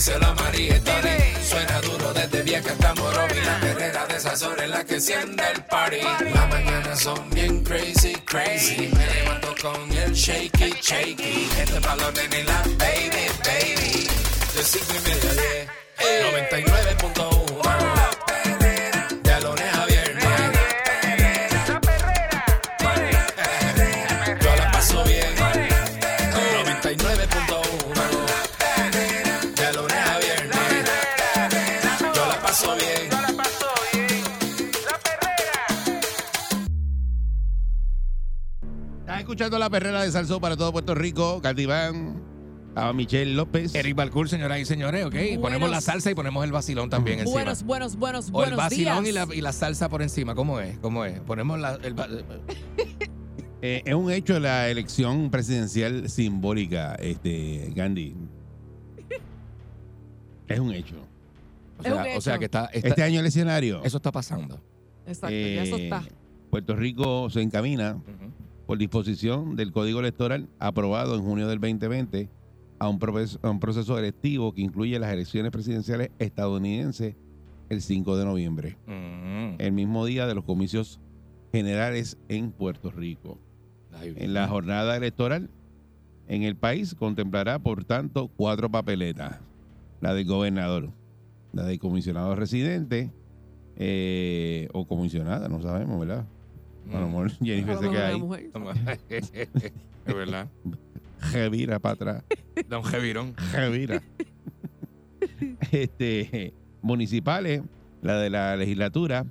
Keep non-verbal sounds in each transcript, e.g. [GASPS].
díselo a María y Tony. Suena duro desde vieja hasta Morovi. La perrera de esas horas en la que enciende el party. Las mañanas son bien crazy, crazy. Me levanto con el shaky, shaky. Este balón en la baby, baby. De cinco y media diez. 99.1 escuchando la perrera de Salsó para todo Puerto Rico. Caldiván, a Michelle López. Eric Balcour, señoras y señores, ok. Ponemos la salsa y ponemos el vacilón también encima. Buenos, buenos, buenos, o el buenos vacilón y días. la, y la salsa por encima. ¿Cómo es? ¿Cómo es? Ponemos la, el, [LAUGHS] Eh, es un hecho la elección presidencial simbólica, este, Gandhi. Es un hecho. o, Es un sea, o sea hecho. que está, está- Este año el escenario. eso está pasando. Exacto, ya eso eh, está. Puerto Rico se encamina Ujú. Por disposición del Código Electoral aprobado en junio del 2020 a un, proceso, a un proceso electivo que incluye las elecciones presidenciales estadounidenses el 5 de noviembre, Mm. el mismo día de los comicios generales en Puerto Rico. Ay, En la jornada electoral en el país contemplará, por tanto, cuatro papeletas. La del gobernador, la del comisionado residente eh, o comisionada, no sabemos, ¿verdad? A lo Mm. mejor Jennifer se queda ahí, [LAUGHS] es verdad. revira para atrás, Don Jevirón. revira. este, municipales, la de la legislatura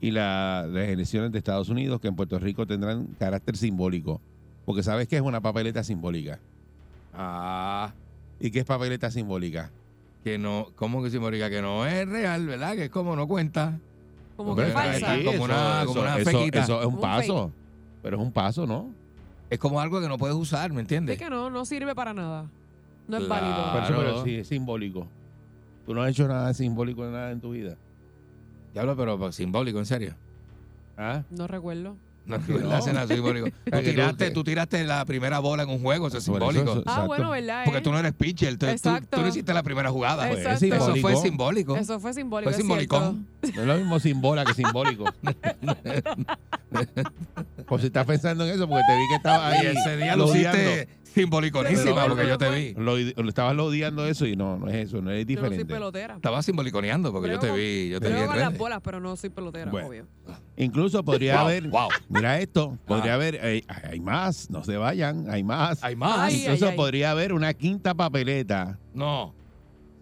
y la las elecciones de Estados Unidos, que en Puerto Rico tendrán carácter simbólico. Porque sabes que es una papeleta simbólica. Ah, ¿Y qué es papeleta simbólica? que no, ¿cómo que simbólica? Que no es real, ¿verdad? Que es como no cuenta. Como Hombre, que pero falsa. como una- como una eso, fequita. eso es un Un paso. Pero es un paso, ¿no? Es como algo que no puedes usar, ¿me Es entiendes? que no, no sirve para nada. No es Claro. válido. Eso, Claro. pero sí, es simbólico. Tú no has hecho nada simbólico de nada en tu vida. Diablo, pero simbólico, en serio. ¿Ah? No recuerdo. No, No. nada simbólico. Tú tiraste, tú tiraste la primera bola en un juego, eso es Por eso, simbólico. eso- Ah, bueno, ¿verdad? Porque eh? tú no eres pitcher, tú, tú- Exacto. tú no hiciste la primera jugada. Pues. Eso simbólico. fue simbólico. Eso fue simbólico. Fue es simbolicón. No es lo mismo simbola que simbólico. [LAUGHS] pues si estás pensando en eso, porque te vi que estabas ahí. Y ese día hiciste simboliconísima, porque yo te vi. Lo, lo estabas odiando eso y no, no es eso, no es Yo no soy diferente. pelotera. Estabas simboliconeando, porque yo te vi, yo te vi con las bolas, pero no soy pelotera, Bueno. obvio. Incluso podría Wow, haber, wow. mira esto, podría Ah. haber, eh, hay más, no se vayan, hay más. Hay más. Ay, Incluso ay. podría haber una quinta papeleta No.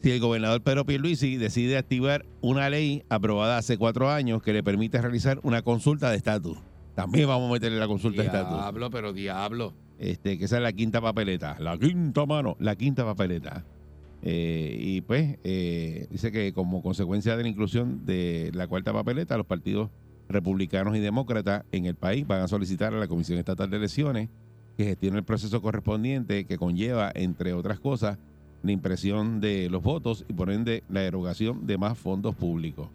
si el gobernador Pedro Pierluisi decide activar una ley aprobada hace cuatro años que le permite realizar una consulta de estatus. También vamos a meterle la consulta de estatus. Diablo, pero diablo. Este, que esa es la quinta papeleta. La quinta mano, la quinta papeleta. Eh, y pues eh, dice que como consecuencia de la inclusión de la cuarta papeleta, los partidos republicanos y demócratas en el país van a solicitar a la Comisión Estatal de Elecciones que gestione el proceso correspondiente que conlleva, entre otras cosas, la impresión de los votos y por ende la erogación de más fondos públicos.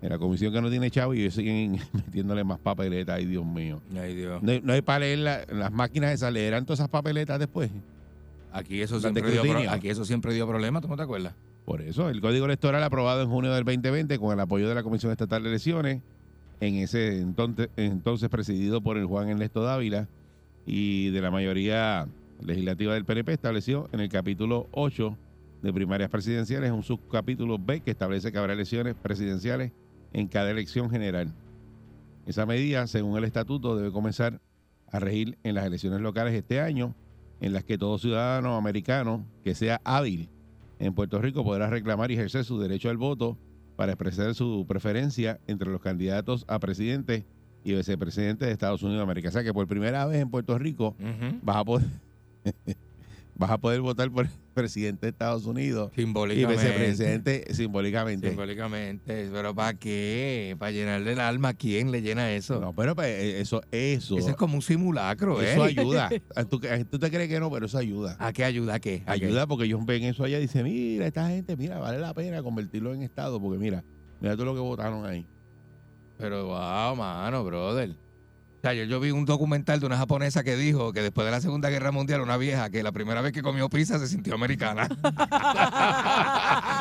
En la comisión que no tiene chavo y ellos siguen [LAUGHS] metiéndole más papeletas, ay Dios mío. Ay, Dios. No hay, no hay para leer la- las máquinas esas, leerán todas esas papeletas después. Aquí eso, siempre de dio pro- aquí eso siempre dio problemas, ¿tú no te acuerdas? Por eso, el Código Electoral aprobado en junio del 2020 con el apoyo de la Comisión Estatal de Elecciones, en ese entonces, entonces presidido por el Juan Ernesto Dávila y de la mayoría legislativa del PNP, estableció en el capítulo 8 de primarias presidenciales un subcapítulo B que establece que habrá elecciones presidenciales en cada elección general. Esa medida, según el estatuto, debe comenzar a regir en las elecciones locales este año, en las que todo ciudadano americano que sea hábil en Puerto Rico podrá reclamar y ejercer su derecho al voto para expresar su preferencia entre los candidatos a presidente y vicepresidente de Estados Unidos de América. O sea que por primera vez en Puerto Rico vas a poder [LAUGHS] vas a poder votar por presidente de Estados Unidos y Simbólicamente. vicepresidente simbólicamente. Simbólicamente. ¿Pero para qué? ¿Para llenarle el alma? ¿A quién le llena eso? No, pero pues, eh, eso, eso, Eso es como un simulacro, ¿eh? eso ayuda. [LAUGHS] ¿Tú, tú te crees que no, pero eso ayuda. ¿A qué ayuda? ¿A qué? ¿A qué? Ayuda porque ellos ven eso allá y dicen, mira, esta gente, mira, vale la pena convertirlo en Estado, porque mira, mira todo lo que votaron ahí. Pero wow, mano, brother. O sea, yo, yo vi un documental de una japonesa que dijo que después de la Segunda Guerra Mundial, una vieja que la primera vez que comió pizza se sintió americana. [LAUGHS]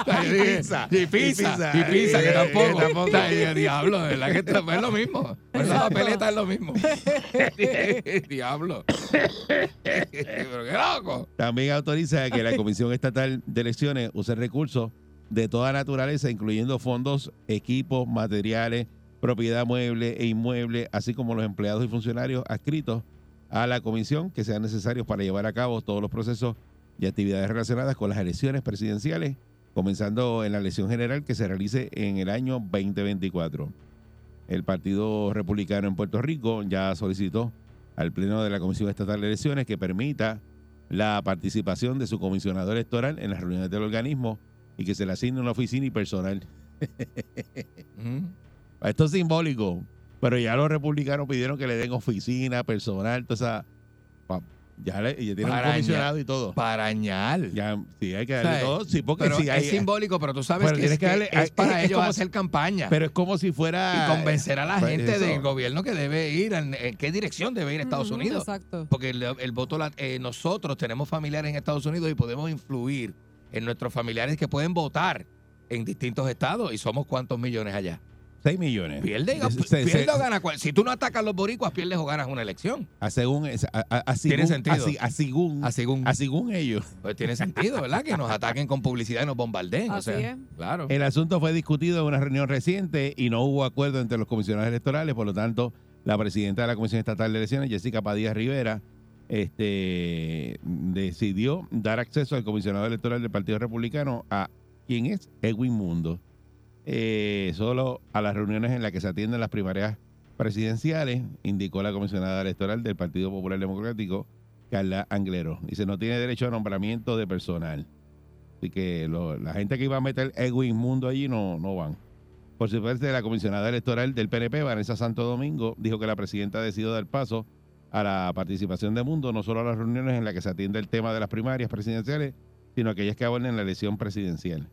Dije, pizza, Y y pizza. pizza. Y pizza, que Eh, tampoco. tampoco. O sea, y el diablo, verdad que esto es lo mismo. Pues la papeleta es lo mismo. [LAUGHS] diablo. [LAUGHS] Pero qué loco. También autoriza que la Comisión Estatal de Elecciones use recursos de toda naturaleza, incluyendo fondos, equipos, materiales, propiedad mueble e inmueble, así como los empleados y funcionarios adscritos a la comisión que sean necesarios para llevar a cabo todos los procesos y actividades relacionadas con las elecciones presidenciales, comenzando en la elección general que se realice en el año 2024. El Partido Republicano en Puerto Rico ya solicitó al Pleno de la Comisión Estatal de Elecciones que permita la participación de su comisionado electoral en las reuniones del organismo y que se le asigne una oficina y personal. [LAUGHS] Esto es simbólico, pero ya los republicanos pidieron que le den oficina, personal, toda esa... Ya, le, ya tienen un comisionado y todo. Parañal. Ya, sí, hay que O darle sea, todo. Sí, porque Pero sí hay... es simbólico, pero tú sabes Pero que, tienes es, que darle- es para es- es ellos como- hacer campaña. Pero es como si fuera... y convencer a la gente eso. del gobierno que debe ir, en, en qué dirección debe ir Estados Unidos. Exacto. Porque el, el voto, la- eh, nosotros tenemos familiares en Estados Unidos y podemos influir en nuestros familiares que pueden votar en distintos estados y somos cuántos millones allá. 6 millones. Pierde, Se- se- pierde se- o gana. cual- Si tú no atacas a los boricuas, pierdes o ganas una elección. a según, a, a- a Tiene según- sentido. a según, A según, a según ellos. pues tiene sentido, ¿verdad? Que nos ataquen con publicidad y nos bombardeen. o Así sea, es. Claro. El asunto fue discutido en una reunión reciente y no hubo acuerdo entre los comisionados electorales, por lo tanto, la presidenta de la Comisión Estatal de Elecciones, Jessica Padilla Rivera, este, decidió dar acceso al comisionado electoral del Partido Republicano a quien es Edwin Mundo, eh, solo a las reuniones en las que se atienden las primarias presidenciales, indicó la comisionada electoral del Partido Popular Democrático, Carla Anglero. Dice, no tiene derecho a nombramiento de personal. Así que la gente que iba a meter Edwin Mundo allí no, no van. Por su parte, la comisionada electoral del PNP, Vanessa Santo Domingo, dijo que la presidenta decidió dar paso a la participación de Mundo, no solo a las reuniones en las que se atiende el tema de las primarias presidenciales, sino aquellas que aborden la elección presidencial.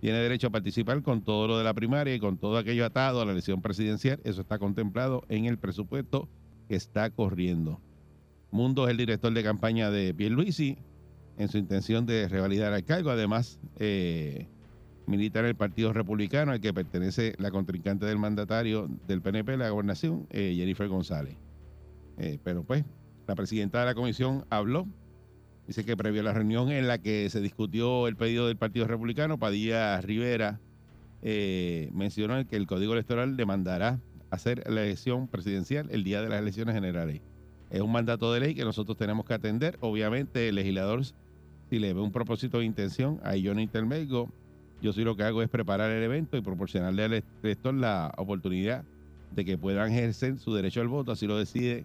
Tiene derecho a participar con todo lo de la primaria y con todo aquello atado a la elección presidencial. Eso está contemplado en el presupuesto que está corriendo. Mundo es el director de campaña de Pierluisi en su intención de revalidar el cargo. Además, eh, milita en el Partido Republicano, al que pertenece la contrincante del mandatario del PNP, la gobernación, eh, Jennifer González. Eh, pero pues, la presidenta de la comisión habló. Dice que previo a la reunión en la que se discutió el pedido del Partido Republicano, Padilla Rivera eh, mencionó que el Código Electoral demandará hacer la elección presidencial el día de las elecciones generales. Es un mandato de ley que nosotros tenemos que atender. Obviamente, el legislador, si le ve un propósito de intención, ahí yo no intervengo. Yo sí lo que hago es preparar el evento y proporcionarle al elector la oportunidad de que puedan ejercer su derecho al voto, así lo decide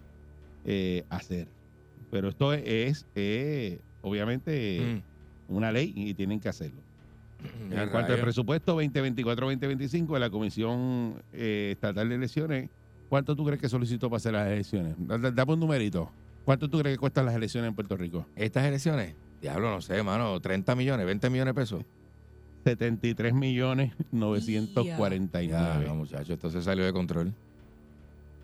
eh, hacer. Pero esto es, es, obviamente, Mm. una ley y tienen que hacerlo. Ya, En cuanto al presupuesto 2024-2025 de la Comisión eh, Estatal de Elecciones, ¿cuánto tú crees que solicitó para hacer las elecciones? Da- da- Dame un numerito. ¿Cuánto tú crees que cuestan las elecciones en Puerto Rico? Estas elecciones, diablo, no sé, mano, 30 millones, 20 millones de pesos. 73 millones Ya, 949. no, muchachos, esto se salió de control.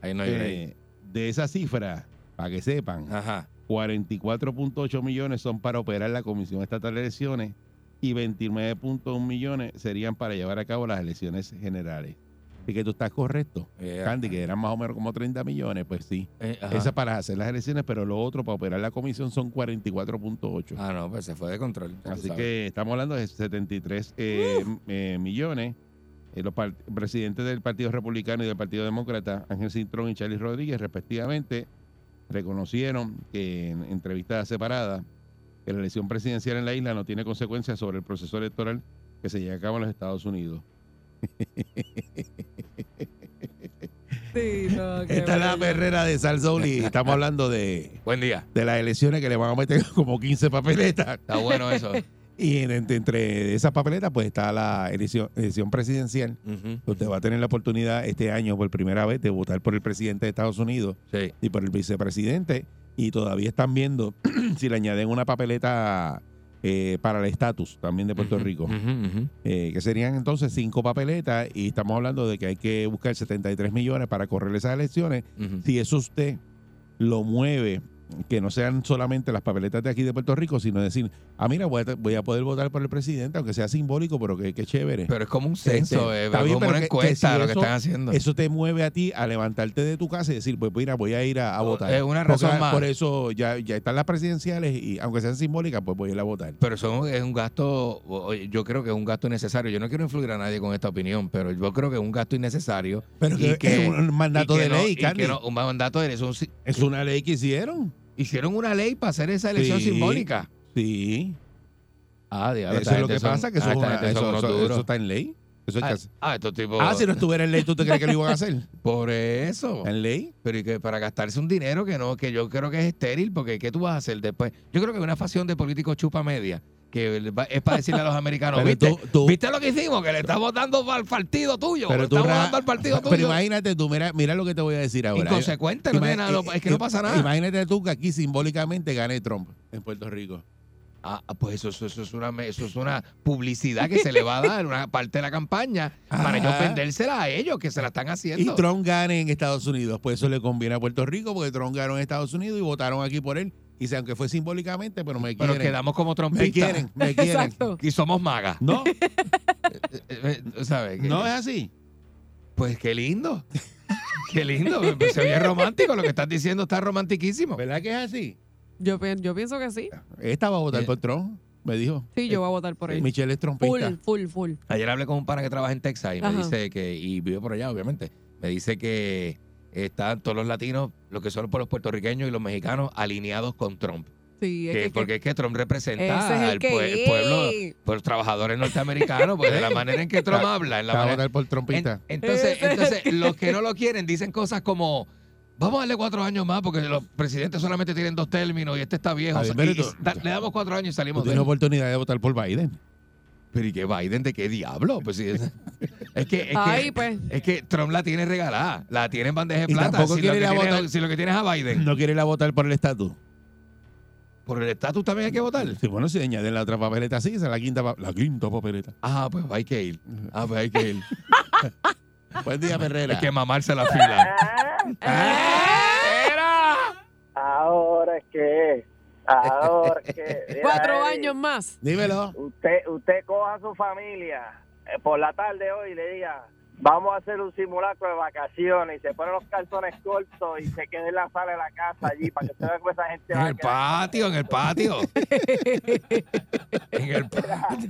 Ahí no hay. Eh, de esa cifra, para que sepan, Ajá. 44.8 millones son para operar la Comisión Estatal de Elecciones y 29.1 millones serían para llevar a cabo las elecciones generales. Así que tú estás correcto. Eh, Candy, que eran más o menos como 30 millones, pues sí. eh. Esa para hacer las elecciones, pero lo otro para operar la comisión son 44.8. Ah, no, pues se fue de control. Así que estamos hablando de 73 eh, eh, millones. Eh, los presidentes del Partido Republicano y del Partido Demócrata, Ángel Cintrón y Charlie Rodríguez, respectivamente, reconocieron que en entrevistas separadas que la elección presidencial en la isla no tiene consecuencias sobre el proceso electoral que se lleva a cabo en los Estados Unidos. [LAUGHS] Esta es la perrera de Sal Soul y estamos hablando de, Buen día. de las elecciones que le van a meter como 15 papeletas. Está bueno eso. Y en- entre, esas papeletas, pues está la elección, elección presidencial. Ujú. Usted va a tener la oportunidad este año por primera vez de votar por el presidente de Estados Unidos Sí. y por el vicepresidente. Y todavía están viendo [CLEARS THROAT] si le añaden una papeleta eh, para el estatus también de Puerto Rico, eh, que serían entonces cinco papeletas. Y estamos hablando de que hay que buscar 73 millones para correr esas elecciones. Si eso usted lo mueve, que no sean solamente las papeletas de aquí de Puerto Rico, sino decir, ah, mira, voy a, voy a poder votar por el presidente, aunque sea simbólico, pero que, que chévere. Pero es como un censo, Este, eh, está bien, como pero una que- encuesta que si lo que eso- están haciendo. Eso te mueve a ti a levantarte de tu casa y decir, pues mira, voy a ir a, a votar. es una Porque razón más. Por eso ya, ya están las presidenciales y aunque sean simbólicas, pues voy a ir a votar. Pero eso es un gasto, yo creo que es un gasto innecesario. Yo no quiero influir a nadie con esta opinión, pero yo creo que es un gasto innecesario. Pero Y que, es un mandato de no- ley, y que Candy. no- un mandato de ley. es un- Es una ley que hicieron. Hicieron una ley para hacer esa elección Sí. simbólica. Sí. Ah, diablo, Eso es lo que son- pasa, que eso, ah, una- eso- está en ley. Eso Ah, ah, estos tipos. Ah, si no estuviera en ley, ¿tú te crees que lo iban a hacer? [LAUGHS] Por eso. ¿En ley? Pero y que para gastarse un dinero que no, que yo creo que es estéril, porque ¿qué tú vas a hacer después? Yo creo que es una facción de políticos chupa media, que es para decirle a los americanos, Pero ¿viste? tú- tú- ¿Viste lo que hicimos? Que le estamos dando al partido tuyo, Pero le estamos ra- dando al partido Pero tuyo. imagínate tú, mira, mira lo que te voy a decir ahora. Inconsecuente, no nada, es que no pasa nada. Imagínate tú que aquí simbólicamente gane Trump en Puerto Rico. Ah, pues eso, eso, eso es una, eso es una publicidad que se le va a dar, una parte de la campaña, para ellos vendérsela a ellos, que se la están Y haciendo. Trump gane en Estados Unidos. Pues eso le conviene a Puerto Rico porque Trump ganó en Estados Unidos y votaron aquí por él. Y si aunque fue simbólicamente, pero me Pero quieren. quedamos como me trompistas. quieren, me [LAUGHS] quieren. Exacto. Y somos magas. No, [LAUGHS] Eh, eh, ¿Sabes? no es así. Pues qué lindo. Qué lindo. Pues Se oye romántico. Lo que estás diciendo está romantiquísimo. ¿Verdad que es así? Yo, pi- yo pienso que sí. Esta va a votar Eh. por Trump, me dijo. Sí, yo voy a votar por él. Michelle es Full, trompista. full, full. Ayer hablé con un pana que trabaja en Texas y me dice que, y vive por allá, obviamente, me dice que están todos los latinos, lo que son por los puertorriqueños y los mexicanos, alineados con Trump. Sí, es Que- que, porque es que Trump representa ese es el al que pue- es. pueblo, por los trabajadores norteamericanos, pues de la manera en que Trump habla, en la Va a manera, votar por trompista. En- entonces, entonces los que no lo quieren dicen cosas como vamos a darle cuatro años más porque los presidentes solamente tienen dos términos y este está viejo. Está O bien, sea, y- pero tú- y da- le damos cuatro años y salimos de él. oportunidad de votar por Biden. Pero ¿y qué Biden? ¿De qué diablo? Pues sí, es, es que, es, Ay, que, pues. es que Trump la tiene regalada, la tiene en bandeja de Y plata. tampoco Si lo, quiere que ir a tiene, votar. si lo que tienes a Biden, No quiere ir a votar por el estatus. por el estatus también hay que votar. Sí, bueno, si añaden la otra papeleta así, esa es la quinta, la quinta papeleta. Ah, pues hay que ir. Ah, pues hay que ir. [LAUGHS] Buen día, Ferrera. Hay que mamarse la fila. [LAUGHS] Ahora es que, ahora [LAUGHS] que. Cuatro años más. Dímelo. Usted, usted coja a su familia eh, por la tarde hoy y le diga, vamos a hacer un simulacro de vacaciones y se pone los calzones cortos y se queda en la sala de la casa allí para que usted vea cómo esa gente En el patio, en el patio. [LAUGHS] en el patio.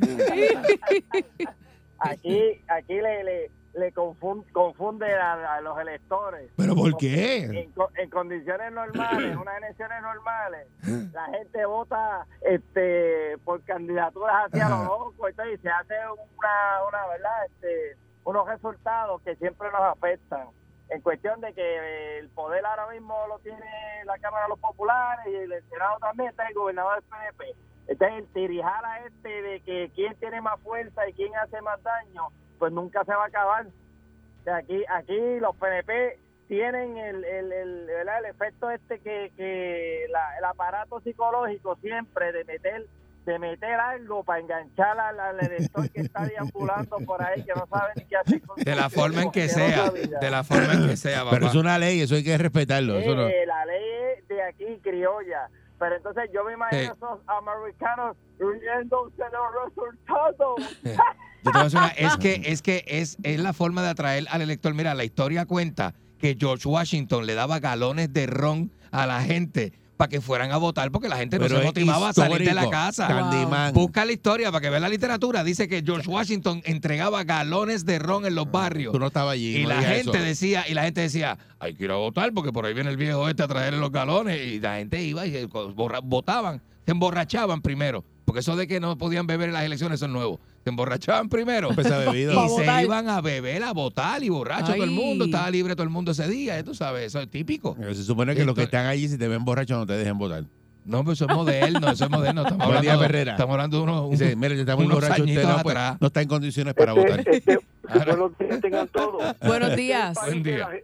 Aquí, aquí le, le, le confun- confunde a, a los electores. ¿Pero por qué? En, co- en condiciones normales, en unas elecciones normales, la gente vota este por candidaturas hacia lo loco entonces se hace una, una verdad este unos resultados que siempre nos afectan. En cuestión de que el poder ahora mismo lo tiene la Cámara de los Populares y el Senado también está el gobernador del PNP entonces el tirijala este de que quién tiene más fuerza y quién hace más daño pues nunca se va a acabar o sea, aquí aquí los PNP tienen el, el, el, ¿verdad? el efecto este que, que la- el aparato psicológico siempre de meter de meter algo para enganchar al, al elector que está deambulando por ahí que no sabe ni qué hacer con [LAUGHS] De la forma en que sea. De la forma en que sea, Pero es una ley, eso hay que respetarlo. Eso no- Eh, la ley es de aquí criolla pero entonces yo me imagino Eh. esos americanos riéndose los resultados Yo te voy a decir una- es que, [LAUGHS] es que es, es la forma de atraer al elector. Mira, la historia cuenta que George Washington le daba galones de ron a la gente para que fueran a votar porque la gente no se motivaba a salir de la casa. Candyman. Busca la historia para que veas la literatura. Dice que George Washington entregaba galones de ron en los barrios. Tú no estabas allí. Y no la gente eso. decía, y la gente decía, hay que ir a votar porque por ahí viene el viejo este a traerle los galones. Y la gente iba y borra- votaban, se emborrachaban primero porque eso de que no podían beber en las elecciones, eso es nuevo. Se emborrachaban primero. Pa' y se iban a beber, a votar y borracho todo el mundo. Estaba libre todo el mundo ese día, tú sabes, eso es típico. Pero Se supone que los que están allí, si te ven borracho, no te dejen votar. No, pero eso es moderno, eso es moderno. Estamos Buen día, hablando, Ferrera. estamos hablando de unos, Dice, mire, está muy borracho, usted no, puede- atrás. no está en condiciones para Este- votar. este, buenos días tengan todos. [LAUGHS] Buenos días. el país Buen de día. la-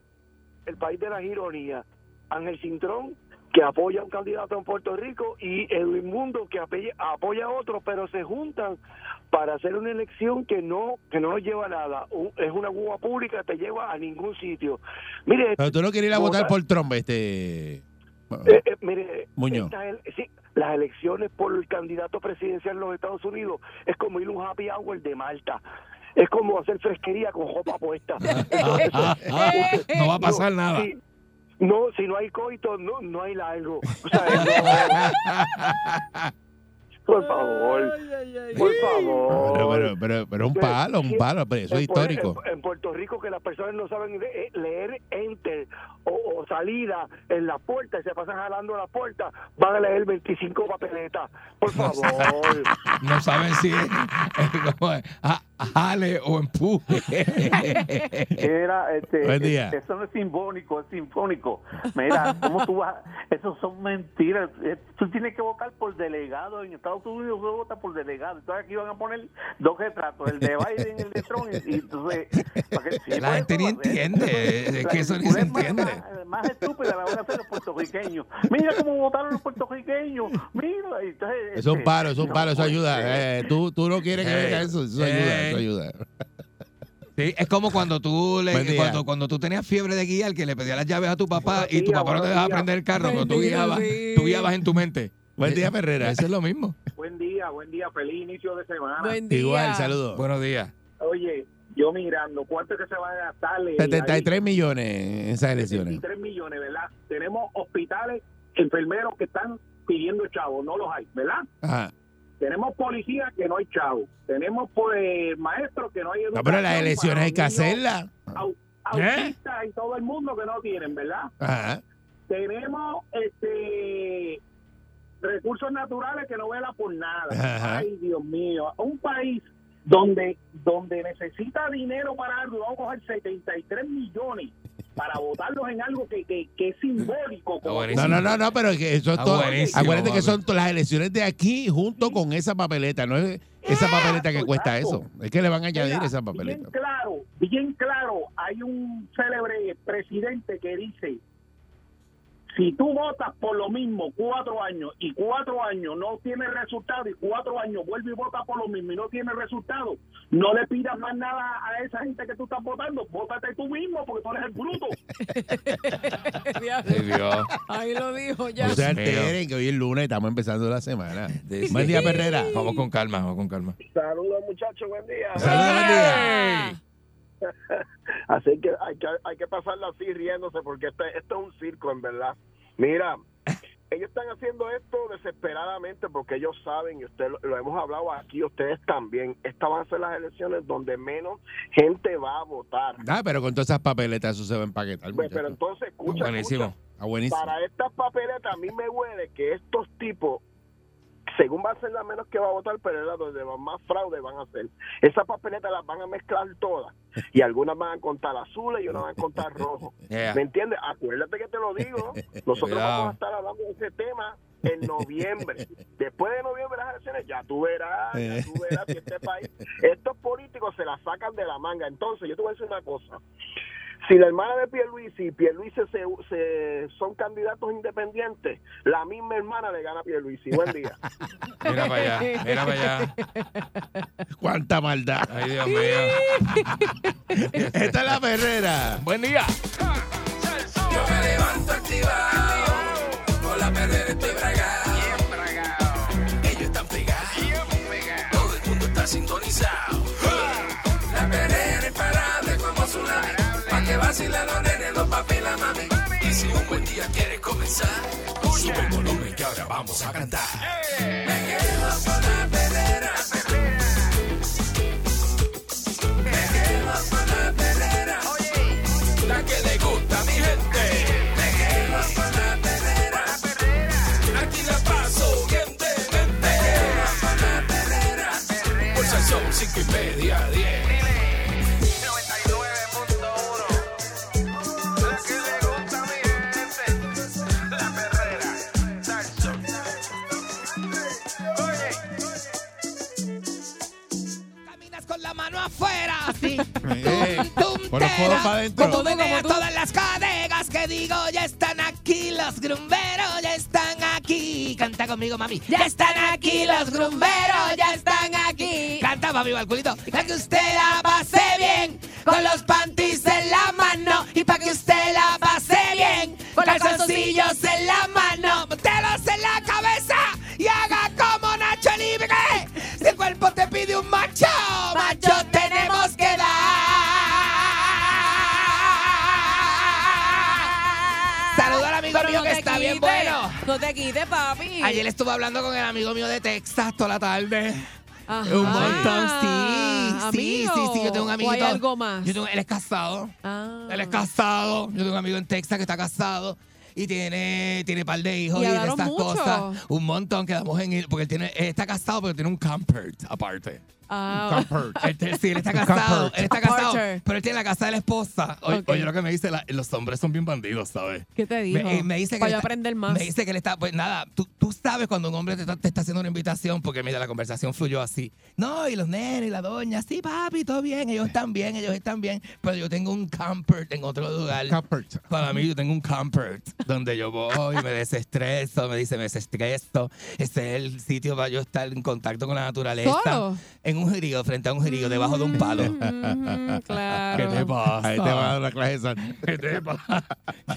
el país de las ironías. Ángel Cintrón, que apoya a un candidato en Puerto Rico, y Edwin Mundo, que apoya, apoya a otro, pero se juntan para hacer una elección que no que no nos lleva a nada. Un- es una guagua pública que te lleva a ningún sitio. Mire, Pero tú no quieres ir a Votar. por Trump, este... eh, eh, mire Muñoz. estas sí, las elecciones por el candidato presidencial en los Estados Unidos es como ir a un happy hour de Malta. Es como hacer fresquería con ropa puesta. [LAUGHS] No va a pasar no, nada. sí. no, si no hay coito, no, no hay largo. O sea, [LAUGHS] no. Por favor, por favor. Pero, pero, pero, pero un palo, un palo, pero eso es histórico. En, en Puerto Rico que las personas no saben eh, leer enter o, o salida en la puerta y se pasan jalando la puerta, van a leer 25 papeletas. Por favor. [LAUGHS] No saben si es, como es, ja- jale o empuje. Era, este, Buen día. Eso no es simbólico, es sinfónico. Mira, ¿cómo tú vas? Eso son mentiras. Eh, Tú tienes que votar por delegado. En Estados Unidos se vota por delegado. Entonces aquí van a poner dos retratos, el de Biden y el de Trump. Y, y entonces. Sí, La por gente eso ni va a ser. entiende, [LAUGHS] es que eso ni se entiende. Más, más estúpida la van a hacer los puertorriqueños. Mira cómo votaron los puertorriqueños. Mira. y Entonces, Es un este, palo, es un no palo, eso ayuda. ser. Eh, tú, tú no quieres que venga eso, eso ayuda, eso ayuda. Sí, es como cuando tú le, cuando, cuando tú tenías fiebre de guiar, que le pedías las llaves a tu papá Buenos y tu días, papá no te dejaba días. prender el carro, pero tú guiabas, sí. tú guiabas en tu mente. Buen día, Ferrera. Eso es lo mismo. Buen día, buen día. Feliz inicio de semana. Buen día. Igual, saludos. Buenos días. Oye, yo mirando, ¿cuánto es que se va a gastarle? 73 millones en esas elecciones. 23 millones, ¿verdad? Tenemos hospitales, enfermeros que están pidiendo chavos, no los hay, ¿verdad? Ajá. Tenemos policías que no hay chavos. Tenemos pues maestros que no hay No, pero las educación elecciones hay que hacerlas. au- Autistas y todo el mundo que no tienen, ¿verdad? Ajá. Tenemos este recursos naturales que no vela por nada. Ajá. Ay, Dios mío. Un país donde donde necesita dinero para algo, vamos a coger 73 millones para votarlos en algo que, que, que es simbólico. como. No, no, no, no, pero es que eso es Ah, todo. Acuérdate que son las elecciones de aquí junto con esa papeleta. No es esa papeleta que cuesta eso. Es que le van a añadir Mira, esa Bien papeleta. claro, bien claro, hay un célebre presidente que dice, si tú votas por lo mismo cuatro años y cuatro años no tiene resultado y cuatro años vuelve y vota por lo mismo y no tiene resultado, no le pidas más nada a esa gente que tú estás votando, vótate tú mismo porque tú eres el bruto. [LAUGHS] Ahí lo dijo ya. No se Dios mío. alteren, que hoy es lunes, estamos empezando la semana. Sí. Buen día, Perrera. Vamos con calma, vamos con calma. Saludos muchachos, buen día. Saludos, buen día. Así que hay que, hay que pasarla así riéndose porque este, esto es un circo, en verdad. Mira, ellos están haciendo esto desesperadamente porque ellos saben, y usted lo, lo hemos hablado aquí, ustedes también, estas van a ser las elecciones donde menos gente va a votar. Ah, pero con todas esas papeletas eso se va a empaquetar. Pues, pero entonces, escucha, Buenísimo. escucha, Ah, buenísimo. para estas papeletas a mí me huele que estos tipos según va a ser la menos que va a votar, pero es la donde más fraude van a hacer. Esas papeletas las van a mezclar todas y algunas van a contar azules y otras van a contar rojos. [LAUGHS] Yeah. ¿Me entiendes? Acuérdate que te lo digo. Nosotros vamos a estar hablando de ese tema en noviembre. Después de noviembre las elecciones, ya tú verás, ya tú verás si este país... Estos políticos se la sacan de la manga. Entonces, yo te voy a decir una cosa. Si la hermana de Pierluisi y Pierluisi se, se, son candidatos independientes, la misma hermana le gana a Pierluisi. Buen día. [LAUGHS] Mira para allá, mira para allá. Cuánta maldad. Ay, Dios mío. [LAUGHS] Esta es la Ferrera. Buen día. Yo me levanto activado, con la perrera estoy bragado. Ellos están pegados, todo el mundo está sintonizado. Vacilan los nenes, los papi y la mami. Y si un buen día quieres comenzar, sube el volumen que ahora vamos a cantar. Me quedo con la perrera. Me quedo con la perrera. La que le gusta a mi gente. Me quedo con la perrera. Aquí la paso bien de mente. Me quedo con media Eh, adentro. Como menea todas las cadegas que digo, ya están aquí los grumberos, ya están aquí. Canta conmigo, mami. Ya están aquí los grumberos, ya están aquí. Canta, mami, balculito. Para que usted la pase bien, con los panties en la mano. Y para que usted la pase bien, con los calzoncillos en la mano. Telos en la cabeza y haga como Nacho Libre. Si el cuerpo te pide un macho, macho No te quites, papi. Ayer estuve hablando con el amigo mío de Texas toda la tarde. Ajá. Un montón, sí, sí, Amigo, sí, sí, yo tengo un ¿O amiguito. hay algo más? Yo tengo- él es casado. Ah. Él es casado. Yo tengo un amigo en Texas que está casado. Y tiene, tiene par de hijos ¿Y y, de estas mucho? cosas. Un montón quedamos en ir. Porque él tiene, él está casado, pero tiene un camper aparte. Ah, Él, [LAUGHS] te- sí, él está casado. Él está casado. Pero él tiene la casa de la esposa. Oye, Ok. oye, lo que me dice, la- los hombres son bien bandidos, ¿sabes? ¿Qué te dijo? Me, eh, me dice que Para yo está- aprender más. Me dice que él está, pues nada, tú, tú sabes cuando un hombre te está, te está haciendo una invitación, porque mira, la conversación fluyó así. No, y los nenes y la doña, sí, papi, todo bien, ellos están bien, ellos están bien, pero yo tengo un camper en otro lugar. Comfort. Para mí, yo tengo un camper donde yo voy, me desestreso, me dice, me desestreso. Ese es el sitio para yo estar en contacto con la naturaleza. ¿Solo? En un jirío, frente a un jirío, debajo de un palo. Mm, claro. [LAUGHS] ¿Qué te pasa? Ahí te va a dar una clase de sal. [LAUGHS] ¿Qué te pasa?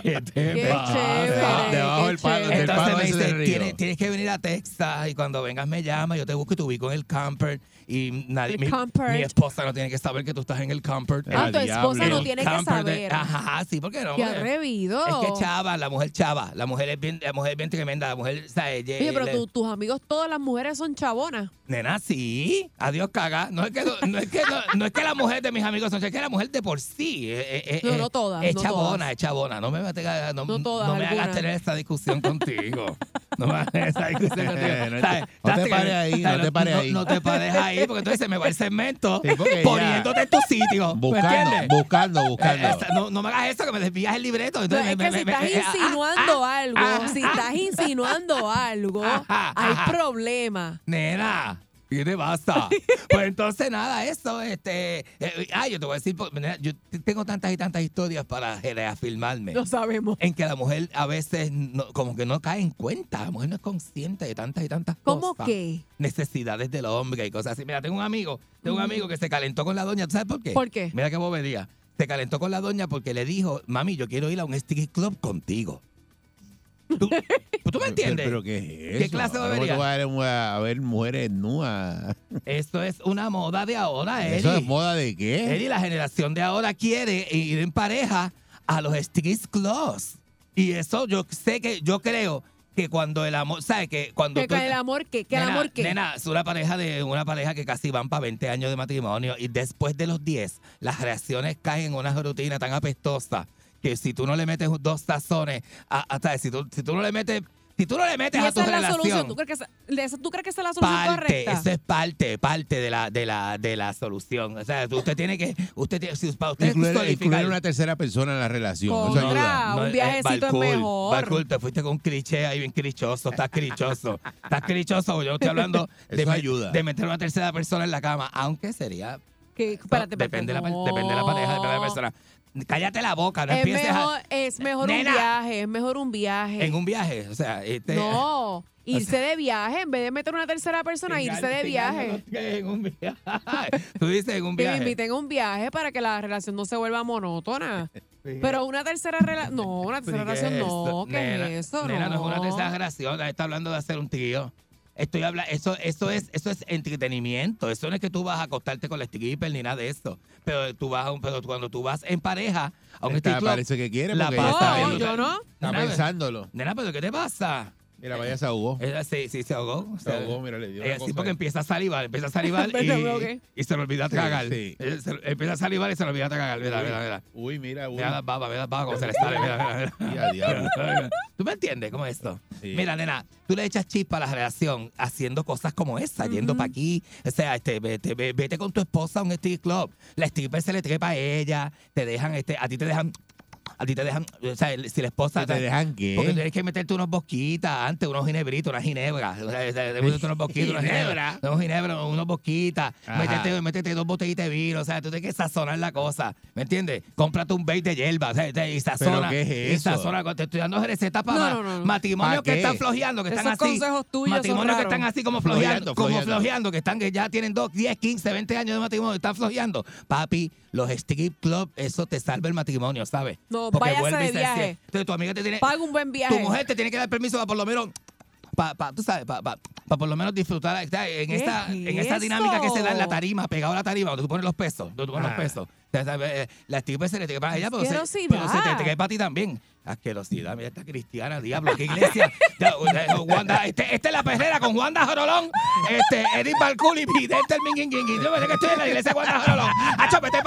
¿Qué te Qué pasa? chévere. Debajo del palo, del Entonces palo me dice, tienes, tienes que venir a Texas y cuando vengas me llama, yo te busco y te ubico en el camper y nadie, mi, mi esposa no tiene que saber que tú estás en el camper. Ah, tu esposa no tiene que camper de- saber. ajá, sí, ¿por qué no? Qué atrevido. Es que chava, la mujer chava, la mujer es bien, la mujer es bien tremenda, la mujer, ¿sabes? Ella- Oye, pero le- tu- tus amigos, todas las mujeres son chabonas. Nena, sí, adiós caga. No es que, no, es que, no, no es que la mujer de mis amigos son, es que la mujer de por sí. eh, eh, No, eh, no todas, Es no chabona, todas. es chabona. No me, metas- no, No todas, no me hagas tener esta discusión contigo. No me hagas esa discusión [LAUGHS] contigo. No te- no pares ahí, no te pares ahí. No, te pares ahí, porque entonces se me va el segmento Sí, poniéndote en tu sitio. ¿me Buscando, buscando, Eh, buscando. esta- no, no me hagas eso, que me desvías el libreto. No, Entonces es me- que me- si me- estás eh, ah, insinuando ah, algo, ah, si ah, estás insinuando [LAUGHS] algo, Ajá, hay ajá. problema. Nena, ¿qué te pasa? pues entonces nada, eso, este, eh, ay, yo te voy a decir, pues, yo tengo tantas y tantas historias para reafirmarme. Lo sabemos. En que la mujer a veces no- como que no cae en cuenta, la mujer no es consciente de tantas y tantas ¿Cómo cosas. qué? Necesidades del hombre y cosas así. Mira, tengo un amigo, tengo un amigo que se calentó con la doña, ¿tú sabes por qué? ¿Por qué? Mira qué bobería. Se calentó con la doña porque le dijo, mami, yo quiero ir a un street club contigo. ¿Tú, ¿tú me entiendes? ¿Pero qué es eso? ¿Qué clase de tú vas a ver- a ver mujeres nuas. Esto es una moda de ahora, Eddie. ¿Eso es moda de qué? Eddie, la generación de ahora quiere ir en pareja a los street clubs. Y eso yo sé que, yo creo que cuando el amor, ¿sabes? Que cuando ¿Qué, tú- el amor qué? ¿Qué el Nena, amor qué? Nena, es una pareja de una pareja que casi van para 20 años de matrimonio y después de los 10 las reacciones caen en una rutina tan apestosa que si tú no le metes dos tazones, a, a- ¿sabes? si, tú, si tú no le metes si tú no le metes y a tu esa es la relación solución. ¿Tú crees que esa, de esa- ¿tú crees que esa es la solución parte, correcta? eso es parte, parte de la, de la, de la solución. O sea, usted tiene que, usted tiene, si para usted Incluir, incluir una tercera persona en la relación. Eso ayuda. Contra, un eh, viajecito es Balcool, mejor. Balcool, te fuiste con un cliché ahí bien clichoso, estás clichoso. Estás clichoso, yo estoy hablando de, Eso ayuda. de meter una tercera persona en la cama, aunque sería Que- espérate, depende, de la, no. depende de la pareja, depende de la persona. Cállate la boca, no Es empieces mejor, a, es mejor Nena. un viaje, es mejor un viaje. en un viaje, o sea, este, No, [LAUGHS] irse de viaje en vez de meter una tercera persona, irse de viaje. En un viaje. [LAUGHS] Tú dices en un Que me viaje. inviten a un viaje para que la relación no se vuelva monótona. [LAUGHS] Pero una tercera relación, no, una tercera ¿Qué es relación no? ¿qué Nena, es eso? Nena, no es una No. tercera relación, está hablando de hacer un tío. Estoy hablando, eso, eso es, eso es entretenimiento. Eso no es que tú vas a acostarte con la stripper ni nada de eso. Pero tú vas a un, pero cuando tú vas en pareja a un Está- strip club, parece que quiere la porque pasa No, yo no. está Nena, pensándolo. Nena, pero ¿qué te pasa? Mira, vaya se ahogó. Ella sí, sí, se ahogó. Se ahogó, mira, le dio ella una sí, porque ahí. empieza a salivar, empieza a salivar [LAUGHS] ¿Verdad, y, y se le olvida Sí, cagar. sí. Se- empieza a salivar y se le olvida cagar. Mira, mira, mira. Uy, mira, uy. Mira las babas, mira las babas como se le sale. Mira, [LAUGHS] [LAUGHS] mira, mira. ¿Tú me entiendes cómo es esto? Sí. Mira, nena, tú le echas chispa a la relación haciendo cosas como esa, yendo para aquí. O sea, este, vete, ve- vete con tu esposa a un strip club. La stripper se le trepa a ella, te dejan, este, a ti te dejan. A ti te dejan, o sea, si la esposa. ¿Te dejan qué? Porque tienes que meterte unos bosquitas antes, unos ginebritos, unas ginebras. O sea, sea, meterte unos bosquitos, unas ginebras. Unos ginebras, unos bosquitas. Métete, métete dos botellitas de vino. O sea, tú tienes que sazonar la cosa. ¿Me entiendes? Cómprate un bait de hierba. O sea, te- y sazona. qué es y eso? sazona. Te estoy dando recetas para No, no, no, no. matrimonios ¿Pa que están flojeando, que están Esos así. consejos tuyos matrimonios que están así como Flojeando, flojeando, como flojeando. flojeando, que están que ya tienen 2, 10, 15, 20 años de matrimonio, están flojeando. Papi, los strip club, eso te salva el matrimonio, ¿sabes? No, Porque váyase vuelve y de se viaje. Entonces tu amiga te tiene Paga un buen viaje. tu mujer te tiene que dar permiso para por lo menos para pa, tú sabes, para por lo menos disfrutar en ¿Qué esta es en esta dinámica que se da en la tarima, pegado a la tarima, donde tú pones los pesos, donde tú pones Ah. los pesos. Sea, ¿sabes? Eh, La stripper se le trepa a ella, pero se, pero se te trepa a ti también. Asquerosidad, mira esta cristiana, diablo, qué iglesia. [LAUGHS] Wanda, este, esta es la perrera con Wanda Jorolón, este, Edith Balculi, Vidente el Minguinguingui. Yo me que estoy en la iglesia de Wanda Jorolón. Acho, vete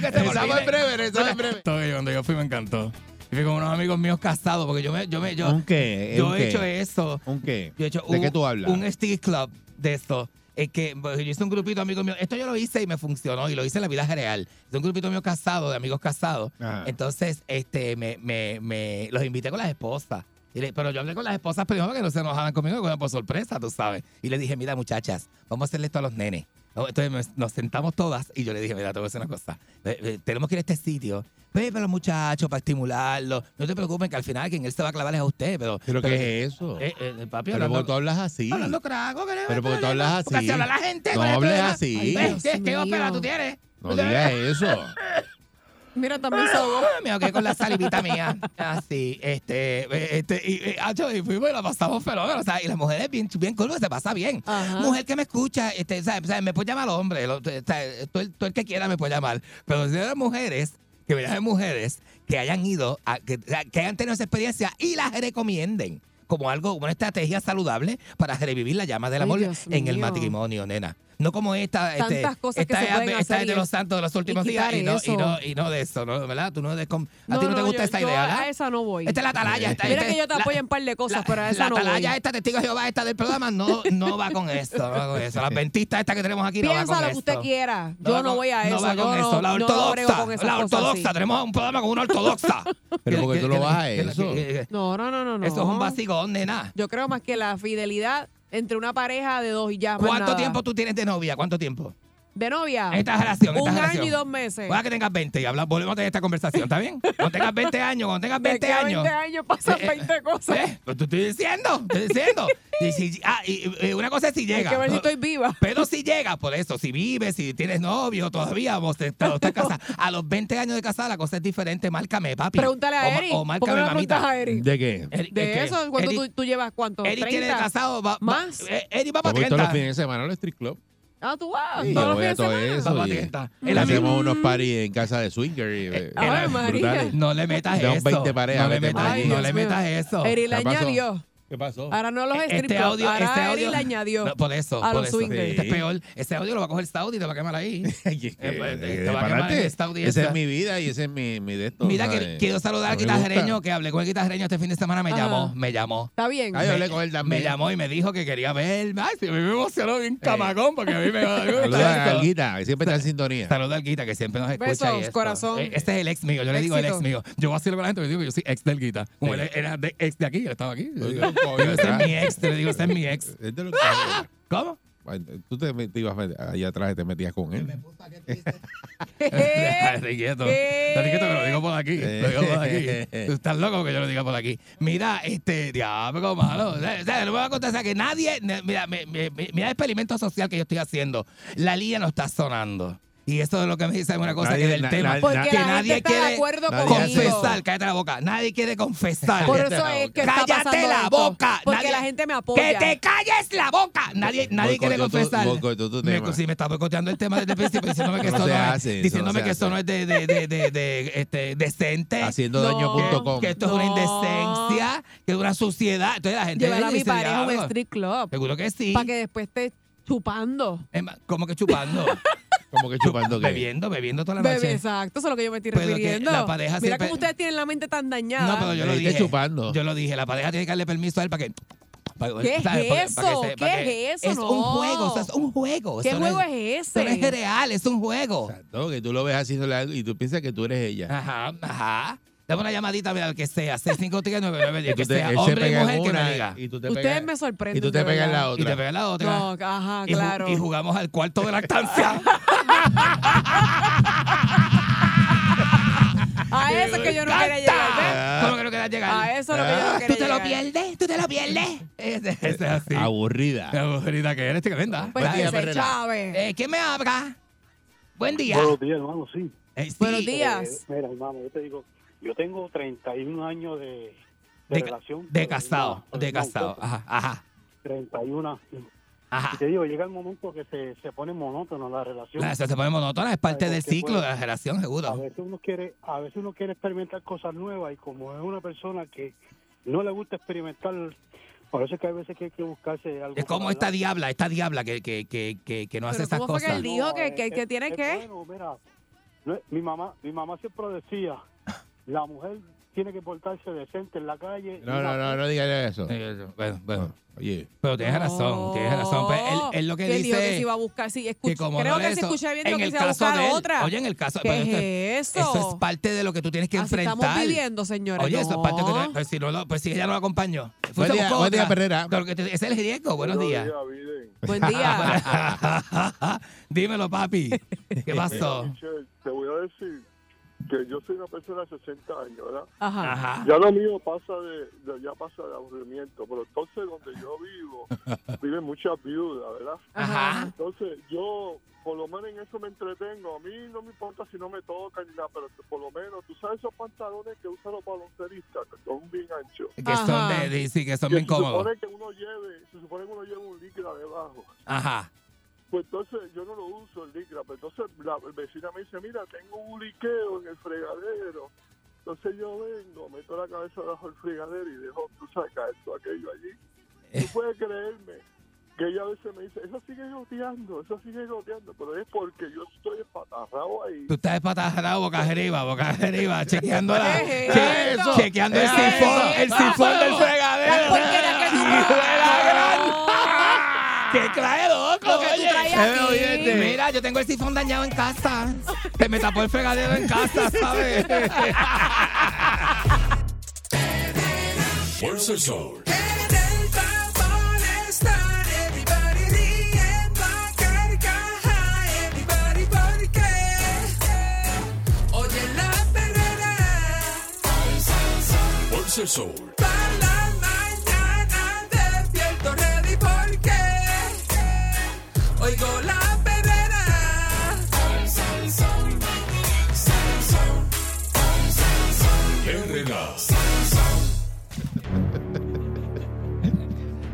se me Regresamos olvide. en breve, regresamos en breve. Todo cuando yo fui me encantó. Y fui con unos amigos míos casados, porque yo me, yo me, yo, ¿Un qué? yo ¿Un he qué? hecho eso. ¿Un qué? Yo he hecho ¿De un, qué tú hablas? Un stick club de esto. Es que pues, yo hice un grupito de amigos míos. Esto yo lo hice y me funcionó y lo hice en la vida real. Es un grupito mío casado, de amigos casados. Ajá. Entonces, este, me, me, me los invité con las esposas. Y le- pero yo hablé con las esposas primero que no se enojaran conmigo, que por sorpresa, tú sabes. Y le dije, mira, muchachas, vamos a hacerle esto a los nenes. No, Entonces me- nos sentamos todas y yo le dije, mira, te voy a decir una cosa. Eh, eh, tenemos que ir a este sitio. Ve para los muchachos, para estimularlos. No te preocupes que al final quien él se va a clavar es a usted. Pero, ¿Pero qué es eso? Eh, eh, papi, Pero porque tú hablas así. Hablando crago, ¿qué Pero porque tú hablas Porque así. así habla la gente. No ¿cuál es el hables así. ¿Qué, qué ópera tú tienes? No digas eso. [LAUGHS] Mira, también. Ah, Me ahogué con la salivita mía. Así, este, eh, este, y, y, acho, y fuimos y la pasamos fenómeno. O sea, y las mujeres bien, bien cool, se pasa bien. Ajá. Mujer que me escucha, este, ¿sabes? ¿sabes? me puede llamar hombre, lo- o sea, todo, el, que quiera me puede llamar. Pero si eres mujeres, que me llamen mujeres que hayan ido, a- que, que hayan tenido esa experiencia y las recomienden como algo, una estrategia saludable para revivir la llama del amor en el matrimonio, nena. No como esta, este, Tantas cosas que esta, se es- pueden esta hacer es de los santos de los últimos y días y no, y, no, y no de eso, ¿no? ¿verdad? Tú no de com- a ti no, te gusta yo- esa yo idea, A ¿verdad? esa no voy. Esta es la atalaya. Esta, Mira esta- que yo te la- apoyo en un par de cosas, la- pero a esa la no voy. atalaya esta, testigo de Jehová, esta del programa, no, no va con eso, no va con eso. Las ventistas estas que tenemos aquí no va Piensa con lo que usted esto. quiera. va Yo no con- voy a eso. va yo con no, eso. La no ortodoxa. con la ortodoxa. Tenemos un programa con una ortodoxa. [LAUGHS] Pero porque tú no vas a eso. No, no, no, no, no. Eso es un vacigón, nena. Yo creo más que la fidelidad entre una pareja de dos y ya. más ¿Cuánto nada. tiempo tú tienes de novia? ¿Cuánto tiempo? De novia. Esta relación, esta Un relación. año y dos meses. Pueda que tengas 20 y habla, volvemos a tener esta conversación, ¿está bien? Cuando tengas 20 años, cuando tengas De 20 aquí a años. 20 años pasan Eh, eh, 20 cosas. ¿Eh? Pues te estoy diciendo, te estoy diciendo. Y si- ah, y, y una cosa es si Hay llega. que ver si estoy viva. Pero si llega, por eso, si vives, si tienes novio todavía, vos te- te- estás casada. A los 20 años de casada la cosa es diferente. Márcame, papi. Pregúntale O a Eric. O ¿Por qué márcame, no le preguntas mamita. a Eric? ¿De qué? Eric, De es que eso, ¿cuánto Eric- tú, tú llevas? ¿Cuánto? Eric tiene 30. casado, va, va- ¿Más? eh, Eric va Yo para voy todos los 30. fines de semana al strip club. Ah, tú vas. Sí, yo voy a todo eso. Y- y hacemos amigo- unos parties en casa de swinger. Y, eh, Ay, María. brutales. No le metas Son eso. 20 parejas, no le vete metas, no le metas eso. Añadió. ¿Qué pasó? Ahora no los strip Este club, audio, ahora este audio. le añadió. No, por eso, a por los eso. swingers. Este es peor. Ese audio lo va a coger Saudi y te va a quemar ahí. [LAUGHS] Ay, Eh, pues, eh, te va a quemar en esta audiencia. Esa es mi vida y ese es mi, mi de esto. Mira, que, quiero saludar al me guitarreño que hablé con el guitarreño este fin de semana. Me Ajá. llamó, me llamó. Está bien. Ay, yo hablé con él Me también. llamó y me dijo que quería verme. Ay, sí, a mí me emocionó bien camagón porque a mí me, [LAUGHS] a me Saluda a esto. Alguita, que siempre está en sintonía. Saluda al Guita, que siempre nos escucha. Besos, y esto. corazón. Eh, Este es el ex mío. Yo le digo el ex mío. Yo así con la gente, le digo que yo soy ex del Guita. Como él era de, ex de aquí, él estaba aquí. [LAUGHS] Yo Oye, digo, coño, ese es ¿verdad? mi ex. Te le digo, ese es mi ex. [LAUGHS] Es de. ¿Cómo? Tú te, te ibas a meter- allá atrás y te metías con él. Déjate [LAUGHS] quieto. ¿Qué? Déjate quieto que lo digo por aquí. Lo digo por aquí. [LAUGHS] Tú estás loco que yo lo diga por aquí. Mira, este, diablo, malo. O sea, o sea, le voy a sea, que nadie. Mira, me- me- me- mira el experimento social que yo estoy haciendo. La línea no está sonando. Y eso es lo que me dice una cosa Nadie- que del na- tema. na- Porque que la gente nadie está de quiere acuerdo nadie conmigo. confesar. Cállate la boca. Nadie quiere confesar. Por eso es que está Cállate pasando la esto. boca. Porque Nadie- la gente me apoya. ¡Que te calles la boca! Nadie, nadie quiere confesar. Me- sí, me está boicoteando el tema desde el principio, diciéndome que eso no es, diciéndome no que hace. no es de, de, de, de, de, este, decente. Haciendo No. daño.com. que esto es una indecencia, Que es una suciedad. Entonces la gente Llevar a mi pareja a un "Diablo". street club. Seguro que sí. Para que después esté chupando. ¿Cómo que chupando? [LAUGHS] Como que chupando que. bebiendo, bebiendo toda la noche. exacto, eso es lo que yo me estoy Pero refiriendo. la pareja Mira siempre- cómo ustedes tienen la mente tan dañada. No, pero yo lo dije. chupando. Yo lo dije. La pareja tiene que darle permiso a él para que. ¿Qué es eso? ¿Qué es eso? Es un juego, o sea, es un juego. ¿Qué Eso no juego es Eso no es ese? real, es un juego. Exacto, que tú lo ves haciéndole algo y tú piensas que tú eres ella. Ajá, ajá. Dame una llamadita, mira, al que sea, 6539910, Y que tú sea hombre y en mujer que me diga. Y tú te Ustedes pegas- me sorprenden. Y tú te pegas en la Y te otra. pega la otra. No, ajá, y, ju- claro. y jugamos al cuarto de lactancia. [LAUGHS] A eso es que yo no quería llegar. ¿ves? ¿Cómo que no quieras llegar? A eso es lo que yo no ¿Tú quería te lo pierdes? ¿Tú te lo pierdes? Es así. Aburrida. Aburrida que eres, chica, venga. Pues Buen día, ese Perrera. Chávez. Eh, ¿Quién me habla? Buen día. Buenos días, hermano, sí. Eh, sí. Buenos Eh, días. mira, hermano, yo te digo, yo tengo 31 años de, de, De, relación. de casado, no, de no, casado. Ajá, ajá, 31. ajá. Y te digo, llega el momento que se, se pone monótono la relación. Se pone monótona, es parte del ciclo de la generación, A seguro. veces uno quiere, a veces uno quiere experimentar cosas nuevas y como es una persona que no le gusta experimentar, por eso es que hay veces que hay que buscarse algo. Es como esta hablar. diabla, esta diabla que, que, que, que, que no hace esas ¿cómo fue que cosas. él dijo que, que, es- que tiene es que? bueno, mira, no mi mamá, mi mamá siempre decía, la mujer tiene que portarse decente en la calle. No, no, no, no digas eso. Bueno, bueno. Oye, Pero tienes razón, tienes razón. Pero él, él lo que dijo que dice se iba a buscar, sí, que escuch- como creo no que es si eso, escuché bien, en dijo que el se iba a caso buscar de él, otra. Oye, en el caso ¿Qué pero es esto- eso? Eso es parte de lo que tú tienes que Así enfrentar. estamos viviendo, señores. Oye, eso es parte de No. que pues, si, no lo- pues si ella no lo acompañó. Buen día, buen día. Perrera. Que ese es el riesgo. Buenos días. Buen día. [LAUGHS] Dímelo, papi. ¿Qué [LAUGHS] pasó? Michelle, te voy a decir que yo soy una persona de 60 años, ¿verdad? Ajá. Ajá. Ya lo mío pasa de, de- ya pasa de aburrimiento, pero entonces donde yo vivo [LAUGHS] viven muchas viudas, ¿verdad? Ajá. Entonces yo por lo menos en eso me entretengo. A mí no me importa si no me tocan ni nada, pero por lo menos tú sabes esos pantalones que usan los balonceristas, que son bien anchos. Que son de, de- sí, que son Que bien se cómodos. supone que uno lleve, se supone que uno lleve un líquido debajo. Ajá. Pues entonces yo no lo uso el licra, pero entonces la vecina me dice, mira, tengo un liqueo en el fregadero. Entonces yo vengo, meto la cabeza bajo el fregadero y dejo, tú sacas esto, aquello allí. Tú puedes creerme que ella a veces me dice, eso sigue goteando, eso sigue goteando, pero es porque yo estoy espatarrado ahí. Tú estás espatajado boca arriba, boca arriba, chequeando la, ¿Qué es che- eso? chequeando el ¿Qué es sifón, el sifón del fregadero. La. ¡Qué clave, loco! Lo que tú oye. traes Eh, aquí. oye, Mira, yo tengo el sifón dañado en casa. Se me tapó el fregadero en casa, [LAUGHS] ¿sabes? Fuerza el sol. Oye la perrera, Fuerza el sol. Oigo la perrera. Herrera.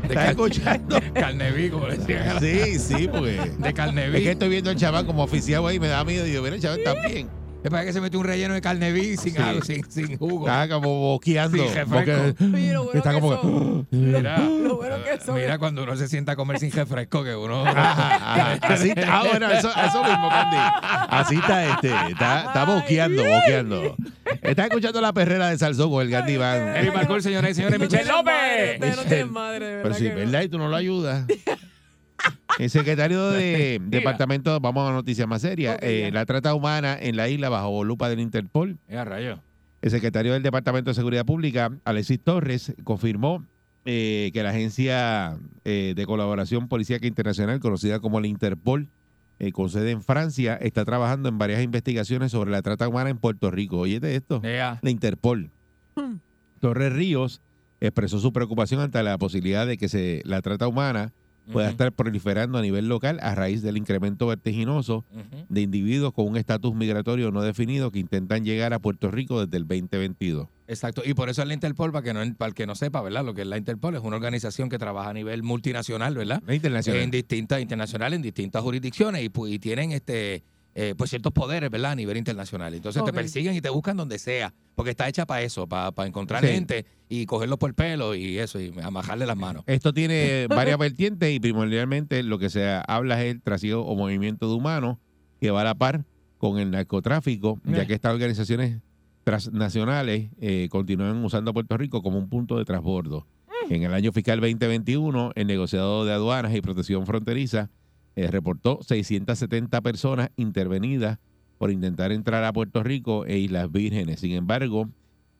¿estás escuchando? Carneví, como le decían. Sí, sí, porque. De carneví. Es que estoy viendo al chaval como oficiado ahí, me da miedo. Y digo, mira, el chaval está bien. Es para que se metió un relleno de carneví sin, Sí. algo, sin, sin jugo. Está como boqueando. Sí, refresco. porque lo bueno está que como son. [GASPS] Mira, Lo bueno que son. mira cuando uno se sienta a comer sin refresco, que uno... [LAUGHS] Así está. Ah, bueno, eso, eso mismo, Candy. Así está este. Está, está boqueando, boqueando. Está escuchando la perrera de Salsón con el Gandhi Iván. Eric Balcour, señoras y señores, No Michelle tienes madre, López. no tienen [LAUGHS] madre, de verdad. Pero sí, que. ¿verdad? Y tú no lo ayudas. [LAUGHS] El secretario de Departamento, vamos a noticias más serias, eh, la trata humana en la isla bajo lupa del Interpol. Rayo. El secretario del Departamento de Seguridad Pública, Alexis Torres, confirmó eh, que la agencia eh, de colaboración policíaca internacional, conocida como la Interpol, eh, con sede en Francia, está trabajando en varias investigaciones sobre la trata humana en Puerto Rico. Oye, de esto, la Interpol. Hmm. Torres Ríos expresó su preocupación ante la posibilidad de que se, la trata humana pueda estar proliferando a nivel local a raíz del incremento vertiginoso de individuos con un estatus migratorio no definido que intentan llegar a Puerto Rico desde el 2022. Exacto, y por eso es la Interpol, para, que no, para el que no sepa, ¿verdad? Lo que es la Interpol es una organización que trabaja a nivel multinacional, ¿verdad? Internacional. En distintas, internacional, en distintas jurisdicciones y, pu- y tienen este eh, pues ciertos poderes, ¿verdad? A nivel internacional. Entonces te persiguen y te buscan donde sea, porque está hecha para eso, para, para encontrar Sí. gente y cogerlos por el pelo y eso, y amajarle las manos. Esto tiene [LAUGHS] [LAUGHS] varias vertientes y primordialmente lo que se habla es el trasiego o movimiento de humanos que va a la par con el narcotráfico, ya que estas organizaciones transnacionales eh, continúan usando a Puerto Rico como un punto de transbordo. En el año fiscal 2021, el negociado de aduanas y protección fronteriza eh, reportó 670 personas intervenidas por intentar entrar a Puerto Rico e Islas Vírgenes. Sin embargo,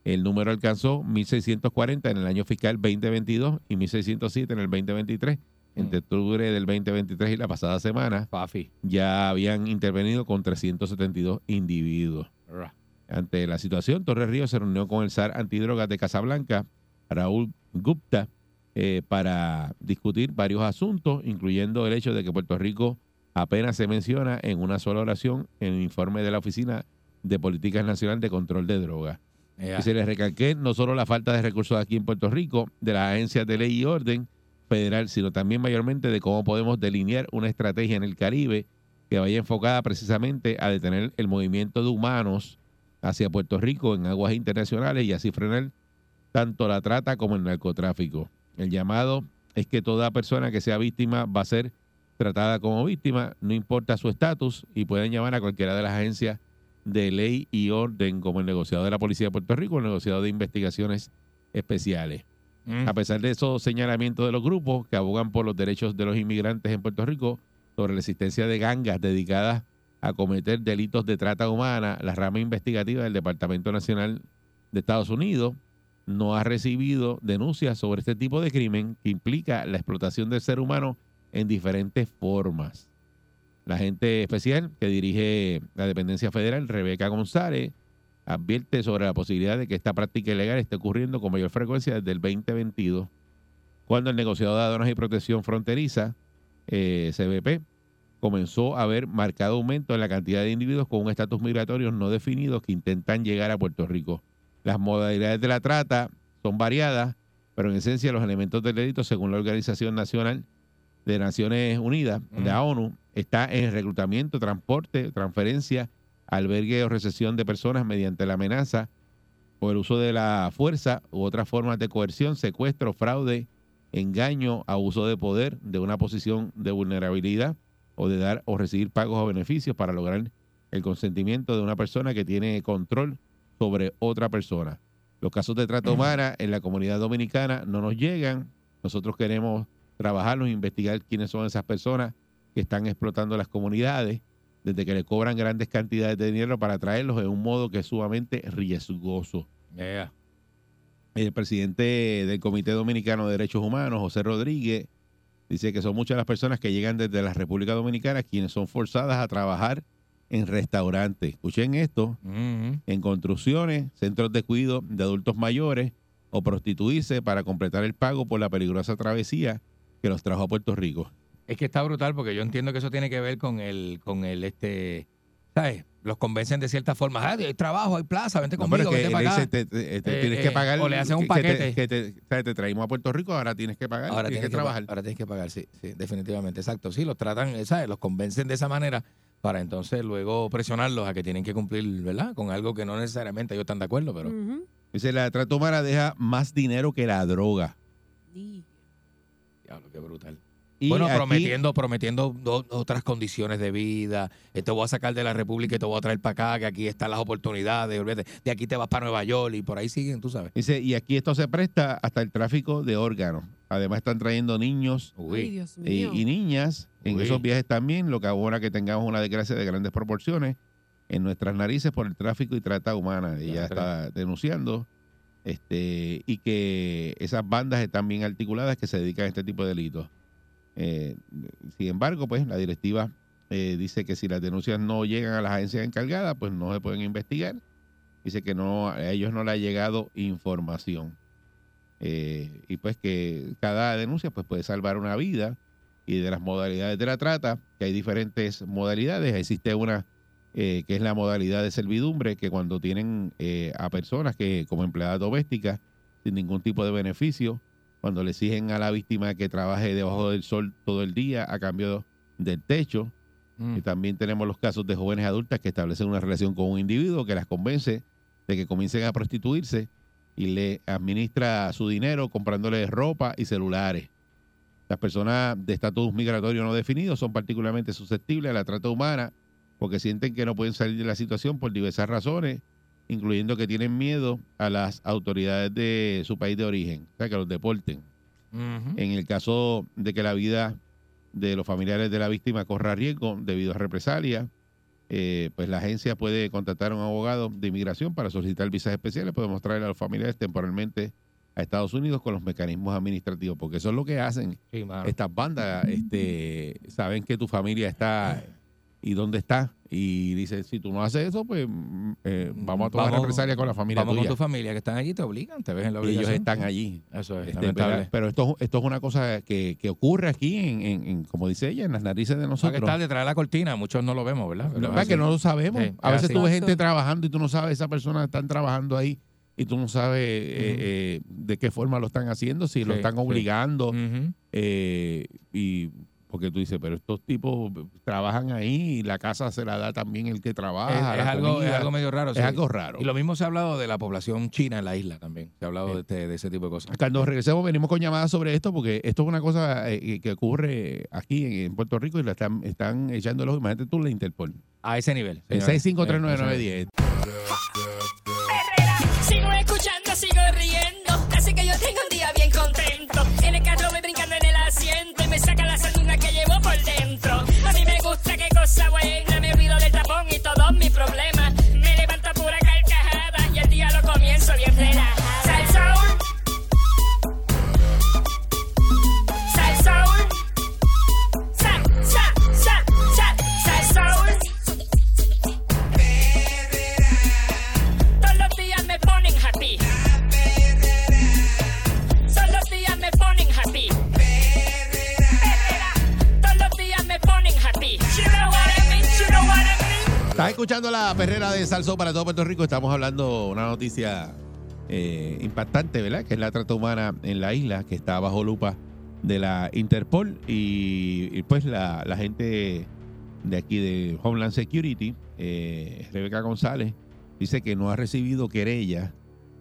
el número alcanzó 1.640 en el año fiscal 2022 y 1.607 en el 2023. Entre octubre del 2023 y la pasada semana ya habían intervenido con 372 individuos. Ante la situación, Torres Ríos se reunió con el SAR antidrogas de Casablanca, Raúl Gupta, eh, para discutir varios asuntos, incluyendo el hecho de que Puerto Rico apenas se menciona en una sola oración en el informe de la Oficina de Políticas Nacional de Control de Drogas. Ya. Y se les recalqué no solo la falta de recursos aquí en Puerto Rico, de las agencias de ley y orden federal, sino también mayormente de cómo podemos delinear una estrategia en el Caribe que vaya enfocada precisamente a detener el movimiento de humanos hacia Puerto Rico en aguas internacionales y así frenar tanto la trata como el narcotráfico. El llamado es que toda persona que sea víctima va a ser tratada como víctima, no importa su estatus, y pueden llamar a cualquiera de las agencias de ley y orden, como el negociado de la Policía de Puerto Rico, el negociado de investigaciones especiales. Mm. A pesar de esos señalamientos de los grupos que abogan por los derechos de los inmigrantes en Puerto Rico sobre la existencia de gangas dedicadas a cometer delitos de trata humana, la rama investigativa del Departamento Nacional de Estados Unidos no ha recibido denuncias sobre este tipo de crimen que implica la explotación del ser humano en diferentes formas. La agente especial que dirige la dependencia federal, Rebeca González, advierte sobre la posibilidad de que esta práctica ilegal esté ocurriendo con mayor frecuencia desde el 2022, cuando el negociado de aduanas y protección fronteriza, eh, CBP, comenzó a ver marcado aumento en la cantidad de individuos con un estatus migratorio no definido que intentan llegar a Puerto Rico. Las modalidades de la trata son variadas, pero en esencia los elementos del delito, según la Organización Nacional de Naciones Unidas, la ONU, está en el reclutamiento, transporte, transferencia, albergue o recesión de personas mediante la amenaza o el uso de la fuerza u otras formas de coerción, secuestro, fraude, engaño, abuso de poder, de una posición de vulnerabilidad o de dar o recibir pagos o beneficios para lograr el consentimiento de una persona que tiene control sobre otra persona. Los casos de trata humana en la comunidad dominicana no nos llegan. Nosotros queremos trabajarlos, investigar quiénes son esas personas que están explotando las comunidades, desde que le cobran grandes cantidades de dinero para traerlos en un modo que es sumamente riesgoso. Yeah. El presidente del Comité Dominicano de Derechos Humanos, José Rodríguez, dice que son muchas las personas que llegan desde la República Dominicana quienes son forzadas a trabajar en restaurantes. Escuchen esto, Mhm. en construcciones, centros de cuidado de adultos mayores o prostituirse para completar el pago por la peligrosa travesía que los trajo a Puerto Rico. Es que está brutal porque yo entiendo que eso tiene que ver con el, con el, este, ¿sabes? Los convencen de cierta forma. Ah, hay trabajo, hay plaza, vente No, conmigo, pero es que vente para acá. dice, te- te- te Eh, tienes eh, que pagar. o le hacen un que- que te- paquete. Que te, traímos a Puerto Rico, ahora tienes que pagar, Ahora tienes que, pa- trabajar. ahora tienes que pagar, sí, sí, definitivamente, exacto. Sí, los tratan, ¿sabes? Los convencen de esa manera para entonces luego presionarlos a que tienen que cumplir, ¿verdad? Con algo que no necesariamente ellos están de acuerdo, pero... Dice, la trata humana deja más dinero que la droga. Diablo, qué brutal. Y bueno, aquí- prometiendo, prometiendo do- otras condiciones de vida. Eh, Te voy a sacar de la República y te voy a traer para acá, que aquí están las oportunidades. olvídate. De aquí te vas para Nueva York y por ahí siguen, tú sabes. Dice, y aquí esto se presta hasta el tráfico de órganos. Además están trayendo niños Ay, Dios y, mío. y niñas en Uy. esos viajes también, lo que abona que tengamos una desgracia de grandes proporciones en nuestras narices por el tráfico y trata humana. Ella Ya, está denunciando este y que esas bandas están bien articuladas que se dedican a este tipo de delitos. Eh, sin embargo, pues la directiva eh, dice que si las denuncias no llegan a las agencias encargadas, pues no se pueden investigar. Dice que no a ellos no le ha llegado información. Eh, y pues que cada denuncia pues puede salvar una vida y de las modalidades de la trata, que hay diferentes modalidades. Existe una eh, que es la modalidad de servidumbre, que cuando tienen eh, a personas que como empleadas domésticas sin ningún tipo de beneficio, cuando le exigen a la víctima que trabaje debajo del sol todo el día a cambio del techo, Mm. Y también tenemos los casos de jóvenes adultas que establecen una relación con un individuo que las convence de que comiencen a prostituirse y le administra su dinero comprándole ropa y celulares. Las personas de estatus migratorio no definido son particularmente susceptibles a la trata humana porque sienten que no pueden salir de la situación por diversas razones, incluyendo que tienen miedo a las autoridades de su país de origen, o sea, que los deporten. En el caso de que la vida de los familiares de la víctima corra riesgo debido a represalias, eh, pues la agencia puede contactar a un abogado de inmigración para solicitar visas especiales, podemos traer a los familiares temporalmente a Estados Unidos con los mecanismos administrativos, porque eso es lo que hacen Sí, estas bandas, este, saben que tu familia está y dónde está, y dicen, si tú no haces eso, pues mm, eh, vamos a tomar Vamos- represalias con la familia Vamos tuya. con tu familia que están allí, te obligan, te ves en la Y ellos obligación. están allí. Eso es, Este. Pero esto, esto es una cosa que, que ocurre aquí, en, en- en, como dice ella, en las narices de que nosotros. estar detrás de la cortina, muchos no lo vemos, ¿verdad? Pero La es que no lo sabemos. Sí, a es veces tú ves gente trabajando y tú no sabes, esa persona están trabajando ahí y tú no sabes eh, eh, de qué forma lo están haciendo, si lo están sí. obligando. Eh, y porque tú dices, pero estos tipos trabajan ahí y la casa se la da también el que trabaja. es, algo, es algo medio raro. Es sí. algo raro. Y lo mismo se ha hablado de la población china en la isla también. Se ha hablado de, este- de ese tipo de cosas. Cuando regresemos venimos con llamadas sobre esto porque esto es una cosa que ocurre aquí en, en Puerto Rico y la están, están echando el ojo. Imagínate tú la Interpol. A ese nivel. En señores. 6539910. Estás escuchando la perrera de Salsó para todo Puerto Rico. Estamos hablando una noticia eh, impactante, ¿verdad? Que es la trata humana en la isla, que está bajo lupa de la Interpol. Y, pues la, gente de aquí de Homeland Security, eh, Rebeca González, dice que no ha recibido querella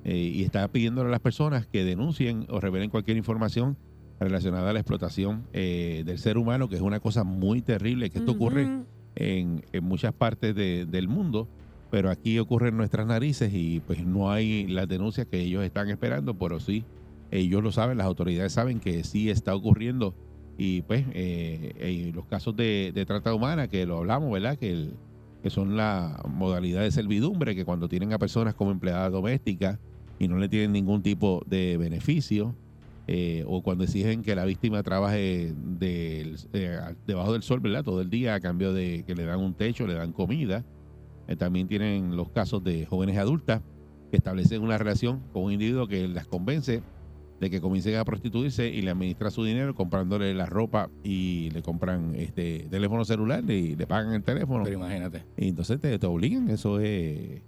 eh, y está pidiéndole a las personas que denuncien o revelen cualquier información relacionada a la explotación eh, del ser humano, que es una cosa muy terrible, que esto ocurre. En, en muchas partes de- del mundo, pero aquí ocurre en nuestras narices y pues no hay las denuncias que ellos están esperando, pero sí, ellos lo saben, las autoridades saben que sí está ocurriendo y pues eh, eh, los casos de, de trata humana, que lo hablamos, ¿verdad? Que son la modalidad de servidumbre, que cuando tienen a personas como empleadas domésticas y no le tienen ningún tipo de beneficio, eh, o cuando exigen que la víctima trabaje del- eh, debajo del sol, ¿verdad? Todo el día a cambio de que le dan un techo, le dan comida. Eh, también tienen los casos de jóvenes adultas que establecen una relación con un individuo que las convence de que comiencen a prostituirse y le administra su dinero comprándole la ropa y le compran este teléfono celular y le pagan el teléfono. Pero imagínate. Y entonces te, te obligan, eso es...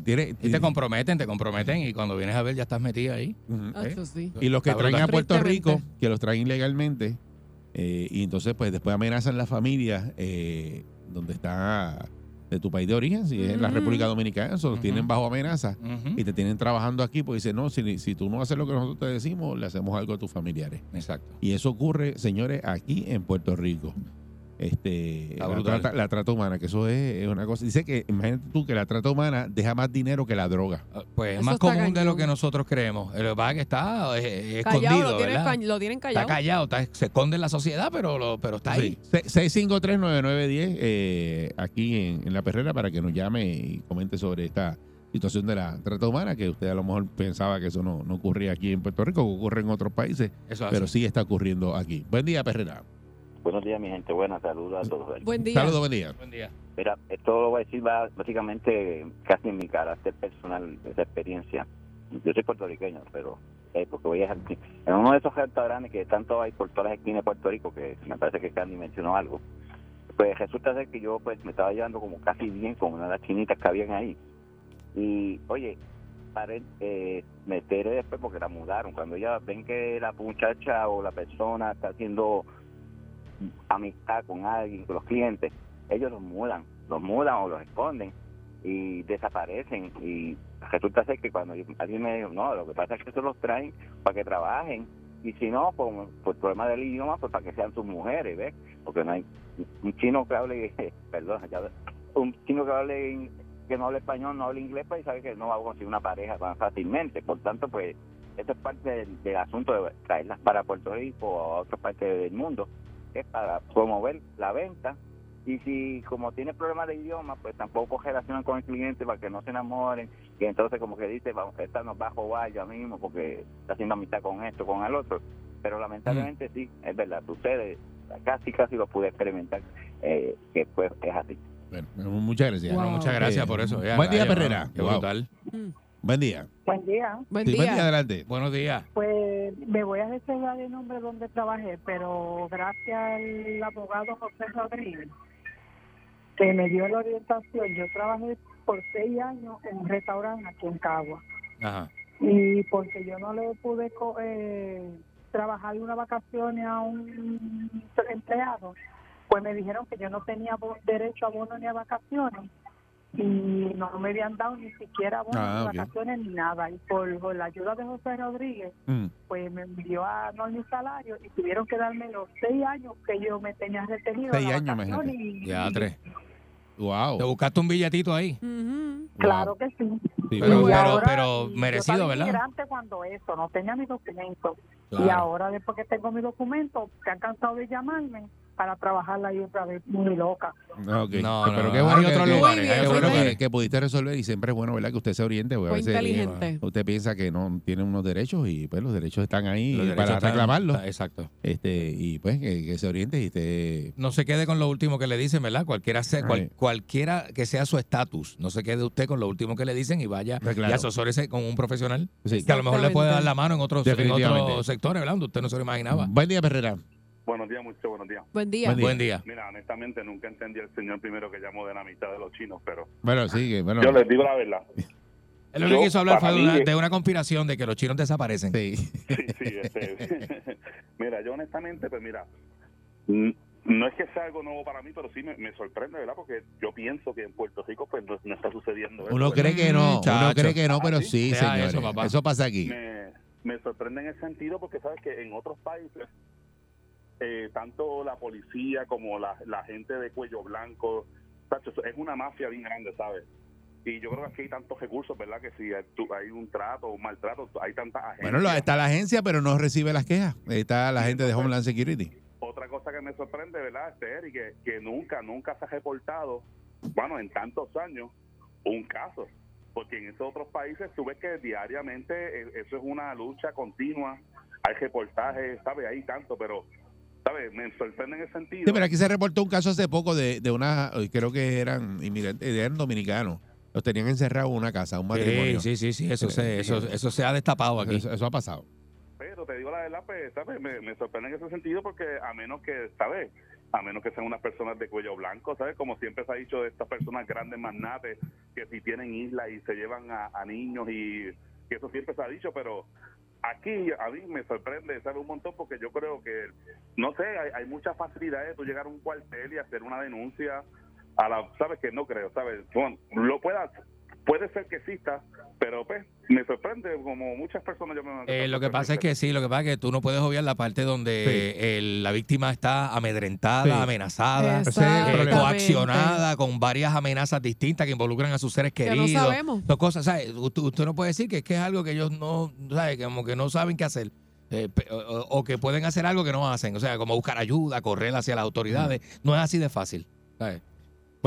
tiene- Y te comprometen, te comprometen y cuando vienes a ver ya estás metida ahí. Ah, sí. Y los que traen a. Puerto Rico, que los traen ilegalmente, eh, y entonces pues después amenazan la familia eh, donde está de tu país de origen, si es en la. República Dominicana, eso los tienen bajo amenaza y te tienen trabajando aquí, pues dicen, no, si, si tú no haces lo que nosotros te decimos, le hacemos algo a tus familiares. Exacto. Y eso ocurre, señores, aquí en Puerto Rico. Este, la trata, la trata humana, que eso es, es una cosa. Dice que, imagínate tú, que la trata humana deja más dinero que la droga. Ah, Pues es más común de lo que nosotros creemos. Lo que pasa es que está eh, Callado, escondido, lo tienen, ¿verdad? ca- lo tienen Está callado. callado, está- se esconde en la sociedad, pero, lo, pero está ahí. Sí. Se- 6539910 eh, aquí en, en La Perrera para que nos llame y comente sobre esta situación de la trata humana, que usted a lo mejor pensaba que eso no, no ocurría aquí en Puerto Rico, que ocurre en otros países, Eso pero sí está ocurriendo aquí. Buen día, Perrera. Buenos días, mi gente. Buenas, saludos a todos. Buen día. Saludos, buen día. Buen día. Mira, esto lo voy a decir va- básicamente casi en mi carácter personal, esa experiencia. Yo soy puertorriqueño, pero eh, porque voy a dejar- en uno de esos restaurantes que tanto hay por todas las esquinas de Puerto Rico, que me parece que Candy mencionó algo, pues resulta ser que yo pues me estaba llevando como casi bien con una de las chinitas que habían ahí. Y, oye, paré, eh, me enteré después porque la mudaron. Cuando ya ven que la muchacha o la persona está haciendo amistad con alguien, con los clientes, ellos los mudan, los mudan o los esconden y desaparecen y resulta ser que cuando alguien me dijo, no, lo que pasa es que eso los traen para que trabajen y si no, por, por problema del idioma, pues para que sean sus mujeres, ¿ves? Porque no hay un chino que hable, [LAUGHS] perdón, un chino que hable que no hable español, no hable inglés, pues sabe que no va a conseguir una pareja tan fácilmente. Por tanto, pues, esto es parte del, del asunto de traerlas para Puerto Rico o a otras partes del mundo, es para promover la venta. Y si, como tiene problemas de idioma, pues tampoco relacionan con el cliente para que no se enamoren. Y entonces, como que dice, vamos, esta nos va a robar ya mismo porque está haciendo amistad con esto, con el otro. Pero lamentablemente sí, es verdad, sucede. Casi, casi lo pude experimentar, eh, que pues es así. Bueno, muchas gracias. Bueno, muchas gracias por eso. Ya, buen día, Perrera. Qué Wow. brutal. Buen día. Buen día. Buen Sí, buen día, adelante. Buenos días. Pues me voy a reservar el nombre donde trabajé, pero gracias al abogado José Rodríguez, que me dio la orientación, yo trabajé por seis años en un restaurante aquí en Cagua. Ajá. Y porque yo no le pude co- eh, trabajar unas vacaciones a un empleado, pues me dijeron que yo no tenía derecho a bono ni a vacaciones y no me habían dado ni siquiera bono Ah, vacaciones ni nada. Y por, por la ayuda de José Rodríguez, Mm. pues me envió a no mi salario y tuvieron que darme los seis años que yo me tenía retenido. Seis años, y- Ya, tres. Wow. Te buscaste un billetito ahí. Claro que sí. Sí, Pero, pero, ahora, pero merecido, yo ¿verdad? inmigrante cuando eso, no tenía mi documento. Y ahora, después que tengo mi documento, se han cansado de llamarme para trabajar ahí otra vez, muy loca. Ah. No, pero no, qué hay bueno que, lugares, qué bueno que- pudiste resolver y siempre es bueno, ¿verdad? Que usted se oriente. porque a Fue veces inteligente. usted piensa que no tiene unos derechos y pues los derechos están ahí derechos para están- reclamarlos. Exacto. Este, y pues que, que se oriente y esté... No se quede con lo último que le dicen, ¿verdad? Cualquiera, sea, cual- cualquiera que sea su estatus. No se quede usted con lo último que le dicen y vaya Pues claro. y asesórese con un profesional Sí. que a lo mejor le puede dar la mano en otros, en Definitivamente. otros sectores, ¿verdad? Donde usted no se lo imaginaba. Buen día, Perrera. Buenos días, mucho buenos días. Buen día. Buen día. Buen día. Mira, honestamente nunca entendí al señor primero que llamó de la mitad de los chinos, pero Bueno, sí, bueno. yo les digo la verdad. Él lo que quiso hablar fue de una, mí, de una conspiración de que los chinos desaparecen. Sí. Sí, sí, este, [LAUGHS] mira, yo honestamente, pues mira, no es que sea algo nuevo para mí, pero sí me, me sorprende, ¿verdad? Porque yo pienso que en Puerto Rico pues no, no está sucediendo eso. Uno cree que no, uno Chacho. cree que no, pero ¿Ah, sí, Deja señores. eso, papá. Eso pasa aquí. me, me sorprende en el sentido porque sabes que en otros países eh, tanto la policía como la, la gente de cuello blanco tacho, es una mafia bien grande sabes y yo creo que aquí hay tantos recursos verdad que si hay, un trato un maltrato hay tantas agencias. Bueno, está la agencia, pero no recibe las quejas. Está la gente de Homeland Security. otra cosa que me sorprende verdad este Eric que, que nunca nunca se ha reportado bueno en tantos años un caso. Porque en esos otros países tú ves que diariamente eh, eso es una lucha continua. Hay reportajes sabes hay tanto pero sabes me sorprende en ese sentido Sí, pero aquí se reportó un caso hace poco de, de una, eh, creo que eran inmigrantes, eran dominicanos. Los tenían encerrados en una casa, un matrimonio. Sí, sí, sí, sí, eso, se, eso, eso se ha destapado aquí. Eso, eso ha pasado. Pero te digo la verdad, pues, ¿sabes? Me, me sorprende en ese sentido porque a menos que, ¿sabes? A menos que sean unas personas de cuello blanco, ¿sabes? Como siempre se ha dicho de estas personas grandes magnates que si tienen islas y se llevan a, a niños y que eso siempre se ha dicho, pero aquí a mí me sorprende, ¿sabes? Un montón porque yo creo que, no sé, hay, hay muchas facilidades de llegar a un cuartel y hacer una denuncia a la, ¿sabes? Que no creo, ¿sabes? Lo pueda, puede ser que exista, pero pues me sorprende como muchas personas yo me Eh, lo que pasa es que sí, lo que pasa es que tú no puedes obviar la parte donde el- la víctima está amedrentada, Sí. amenazada, eh, coaccionada con varias amenazas distintas que involucran a sus seres Que no queridos. sabemos. Dos cosas, ¿sabes? Usted, usted no puede decir que es que es algo que ellos no, ¿sabes? Como que no saben qué hacer. eh, o, que pueden hacer algo que no hacen. O sea, como buscar ayuda, correr hacia las autoridades. No es así de fácil. ¿sabes?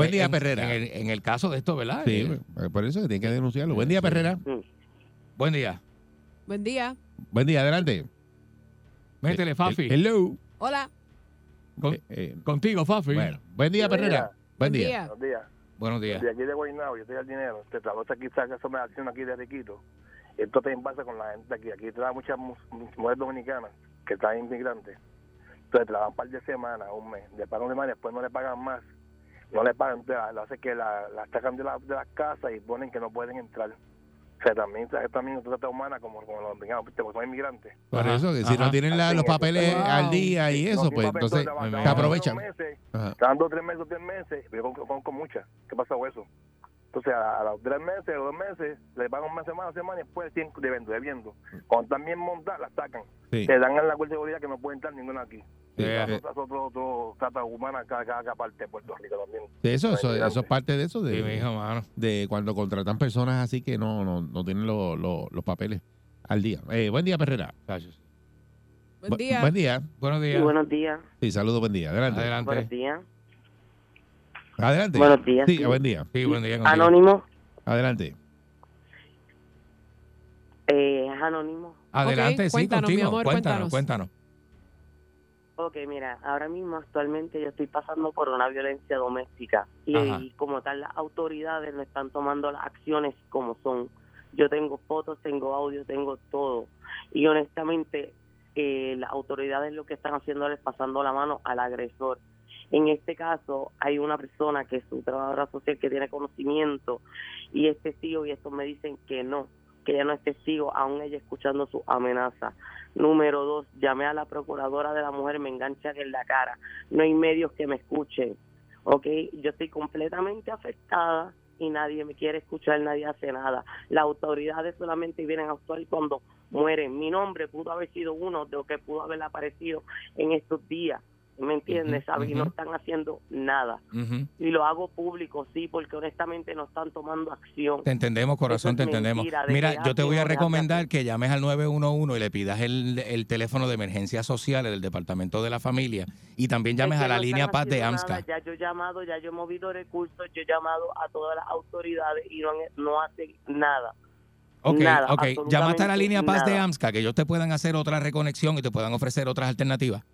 Buen día, En- Perrera. En el, en el caso de esto, ¿verdad? Sí, Eh, por eso que tienen que denunciarlo. Buen día, Perrera. buen día. Buen día. Buen día, adelante. Métele, Fafi. Hello. Hola. Con- Eh, eh, contigo, Fafi. bueno, buen día, Buen Perrera. día. Buen Buen día. día. Buenos días. Buenos días. De aquí de Guaynabo, yo estoy al dinero. Te trabajo aquí, saca esa meditación aquí de Riquito. Esto te pasa con la gente aquí. Aquí trabajan muchas mu- mujeres dominicanas que están inmigrantes. Entonces trabajan un par de semanas, un mes. Le pagan un mes, después no le pagan más. No le pagan, entonces lo hace que la, la sacan de, la, de las casas y ponen que no pueden entrar. O sea, también es también una trata humana como, como los porque son inmigrantes. Por eso, que si no tienen la- los papeles al día y eso, pues entonces te aprovechan. Ajá. Estaban dos, tres meses, tres meses, pero yo con, con, con muchas. ¿Qué pasó eso? Entonces, a, a los tres meses o dos meses, le pagan una semana, semana y después siguen debiendo, debiendo. Cuando también montan, la sacan. Sí. Te dan en la cuenta de seguridad que no puede entrar ninguna aquí. Sí. Es otro, otro trata humana cada, cada, cada parte de Puerto Rico también. Sí, Eso, eso, eso es parte de eso, de, Sí, mijo, mano. de cuando contratan personas así que no, no, no tienen los- los- los papeles al día. Eh, buen día, Perrera. Buen Bu- día. Buen día. Buenos Sí, buenos días. Sí, saludos, buen día. Adelante. Buenos días. Adelante. Buenos días, Sí, sí. buen día. Sí, buen día. Anónimo. Adelante. Eh, es anónimo. Adelante, Ok, sí, cuéntanos, mi contigo. amor, cuéntanos, cuéntanos. cuéntanos. Ok, mira, ahora mismo actualmente yo estoy pasando por una violencia doméstica y, y como tal las autoridades no están tomando las acciones como son. Yo tengo fotos, tengo audio, tengo todo y honestamente eh, las autoridades lo que están haciendo es pasando la mano al agresor. En este caso hay una persona que es su trabajadora social que tiene conocimiento y es testigo y estos me dicen que no, que ella no es testigo, aún ella escuchando su amenaza. Número dos, llamé a la procuradora de la mujer, me enganchan en la cara. No hay medios que me escuchen. ¿Ok? Yo estoy completamente afectada y nadie me quiere escuchar, nadie hace nada. Las autoridades solamente vienen a actuar cuando mueren. Mi nombre pudo haber sido uno de los que pudo haber aparecido en estos días. ¿Me entiendes? ¿Sabes? Y no están haciendo nada. Y lo hago público, sí, porque honestamente no están tomando acción. Te entendemos, corazón, te entendemos. Mira, yo te voy a recomendar que llames al 911 y le pidas el, el teléfono de emergencias sociales del Departamento de la Familia y también llames Es que a la no línea Paz de AMSCA. Ya yo he llamado, ya yo he movido recursos, yo he llamado a todas las autoridades y no, no hacen nada. Ok, Nada, ok. Llamaste a la línea Paz de. AMSCA que ellos te puedan hacer otra reconexión y te puedan ofrecer otras alternativas.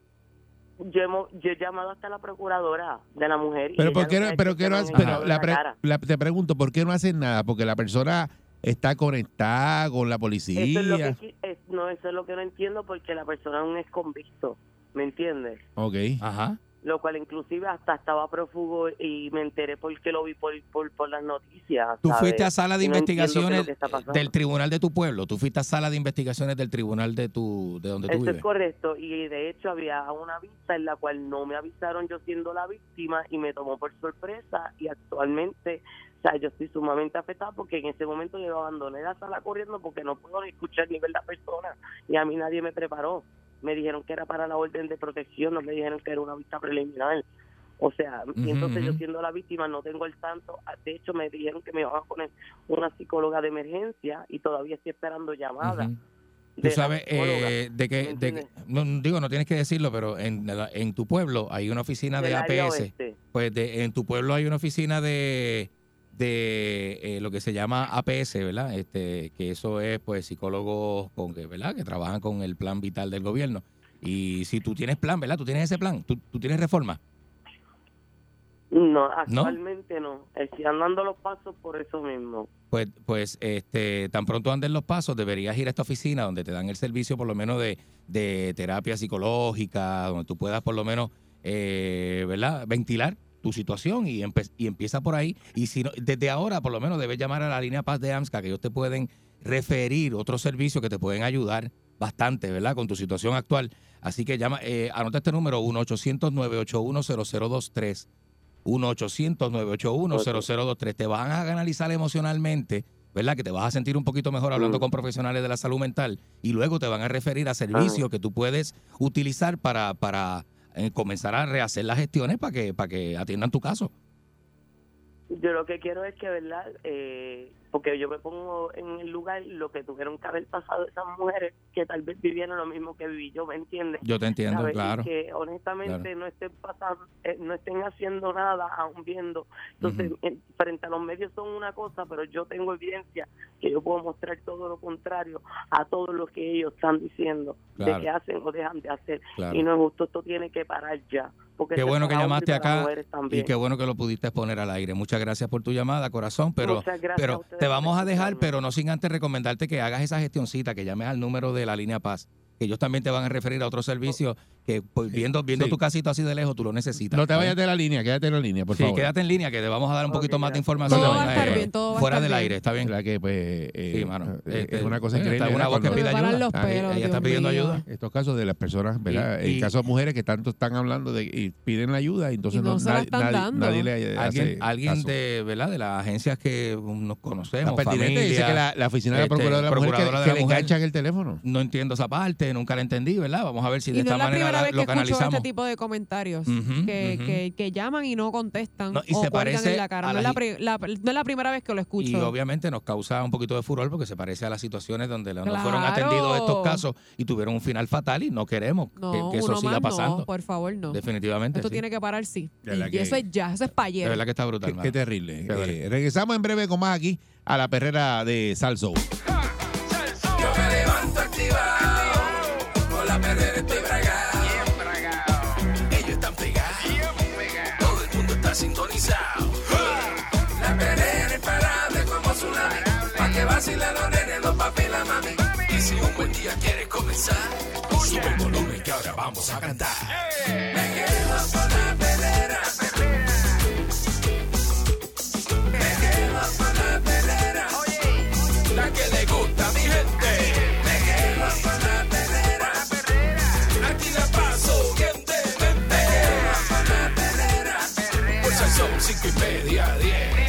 Yo he, mo- yo he llamado hasta la procuradora de la mujer. y Pero ella ¿por qué no, pero han pero la pre- la- te pregunto, ¿por qué no hacen nada? Porque la persona está conectada con la policía. Eso es lo que qui- es- no, eso es lo que no entiendo porque la persona aún es convicto, ¿me entiendes? Ok. Ajá. Lo cual inclusive hasta estaba prófugo y me enteré porque lo vi por, por, por las noticias. Tú fuiste a sala de Y investigaciones del tribunal de tu pueblo. Tú fuiste a sala de investigaciones del tribunal de tu de donde tú Eso vives. es correcto y de hecho había una vista en la cual no me avisaron yo siendo la víctima y me tomó por sorpresa y actualmente, o sea, yo estoy sumamente afectada porque en ese momento yo abandoné la sala corriendo porque no puedo ni escuchar ni ver la persona y a mí nadie me preparó. Me dijeron que era para la orden de protección, no me dijeron que era una vista preliminar. O sea, Ujú, entonces yo siendo la víctima no tengo el tanto. De hecho, me dijeron que me iban a poner una psicóloga de emergencia y todavía estoy esperando llamada. Ujú. de Tú sabes eh, de que, de que- no, digo, no tienes que decirlo, pero en, en tu pueblo hay una oficina de área APS. oeste. Pues de, en tu pueblo hay una oficina de, de eh, lo que se llama APS, ¿verdad? Este, que eso es pues psicólogos con que, ¿verdad? Que trabajan con el plan vital del gobierno. Y si tú tienes plan, ¿verdad? Tú tienes ese plan, tú, tú tienes reforma. No, actualmente no. Estoy andando los pasos por eso mismo. Pues, pues este, tan pronto anden los pasos, deberías ir a esta oficina donde te dan el servicio por lo menos de, de terapia psicológica, donde tú puedas por lo menos, eh, ¿verdad? Ventilar tu situación y, empieza por ahí. Y si no, desde ahora por lo menos debes llamar a la línea Paz de AMSCA, que ellos te pueden referir otros servicios que te pueden ayudar bastante, ¿verdad? Con tu situación actual. Así que llama, eh, anota este número, 1-800-981-0023. 1-800-981-0023. Te van a analizar emocionalmente, ¿verdad? Que te vas a sentir un poquito mejor hablando Mm. con profesionales de la salud mental y luego te van a referir a servicios que tú puedes utilizar para, para eh, comenzar a rehacer las gestiones para que, para que atiendan tu caso. Yo lo que quiero es que, ¿verdad? Eh, porque yo me pongo en el lugar lo que tuvieron que haber pasado esas mujeres que tal vez vivieron lo mismo que viví yo, ¿me entiendes? Yo te entiendo, ¿Sabes? Y claro. que honestamente Claro. no estén pasando, eh, no estén haciendo nada aún viendo. Entonces, en- frente a los medios son una cosa, pero yo tengo evidencia que yo puedo mostrar todo lo contrario a todo lo que ellos están diciendo Claro. de que hacen o dejan de hacer. Claro. Y no es justo, esto tiene que parar ya. Porque Qué bueno que llamaste acá y qué bueno que lo pudiste exponer al aire. Muchas gracias por tu llamada, corazón. Pero, pero te vamos a dejar, pero no sin antes recomendarte que hagas esa gestioncita, que llames al número de la línea Paz. Que ellos también te van a referir a otros servicios que pues, viendo viendo sí. tu casito así de lejos tú lo necesitas. No te vayas ¿sabes? de la línea, quédate en la línea, por sí, favor. quédate en línea que te vamos a dar un poquito más de información Todo va a estar eh, bien, todo va a fuera estar del bien. aire, ¿está bien? ¿Verdad que pues eh, Sí, mano. eh, Este, es una cosa increíble. está una voz que pide ayuda. Ah, pelos, ella está pidiendo mío. ayuda. estos casos de las personas, ¿verdad? Y- el y- caso de mujeres que tanto están hablando de y piden la ayuda y entonces Y no no, se la nadie, están nadie- dando. nadie le hace Alguien, alguien caso. de, ¿verdad? de las agencias que nos conocemos, La pertinente dice familia, que la, la oficina de la este, Procuradora de la Mujer que, Procuradora de que la le enganchan el teléfono. No entiendo esa parte, nunca la entendí, ¿verdad? Vamos a ver si de Y no esta es la manera primera la- vez que lo escucho canalizamos. este tipo de comentarios Ujú, que, ujú. que, que llaman y no contestan No, y o se cuelgan parece en la cara. a No es la, i- pri- la- no es la primera vez que lo escucho. Y obviamente nos causa un poquito de furor porque se parece a las situaciones donde no fueron Claro. atendidos estos casos y tuvieron un final fatal y no queremos no, que, que eso uno siga más pasando. no, por favor, no. Definitivamente. Esto sí. tiene que parar, sí. De verdad Y que- eso es ya, eso es De payero. verdad que está brutal, Qué, mano. qué terrible. Eh, regresamos en breve con más aquí a la perrera de Salso. Yo me levanto activado, vacilen los nenes, los papi la mami. Y si un buen día quieres comenzar, sube el volumen que ahora vamos a cantar. Me quedo con la perrera, me quedo con la perrera. La que le gusta a mi gente. Me quedo con la perrera. Aquí la paso bien de mente. Me quedo con la perrera. Por son cinco y media, diez.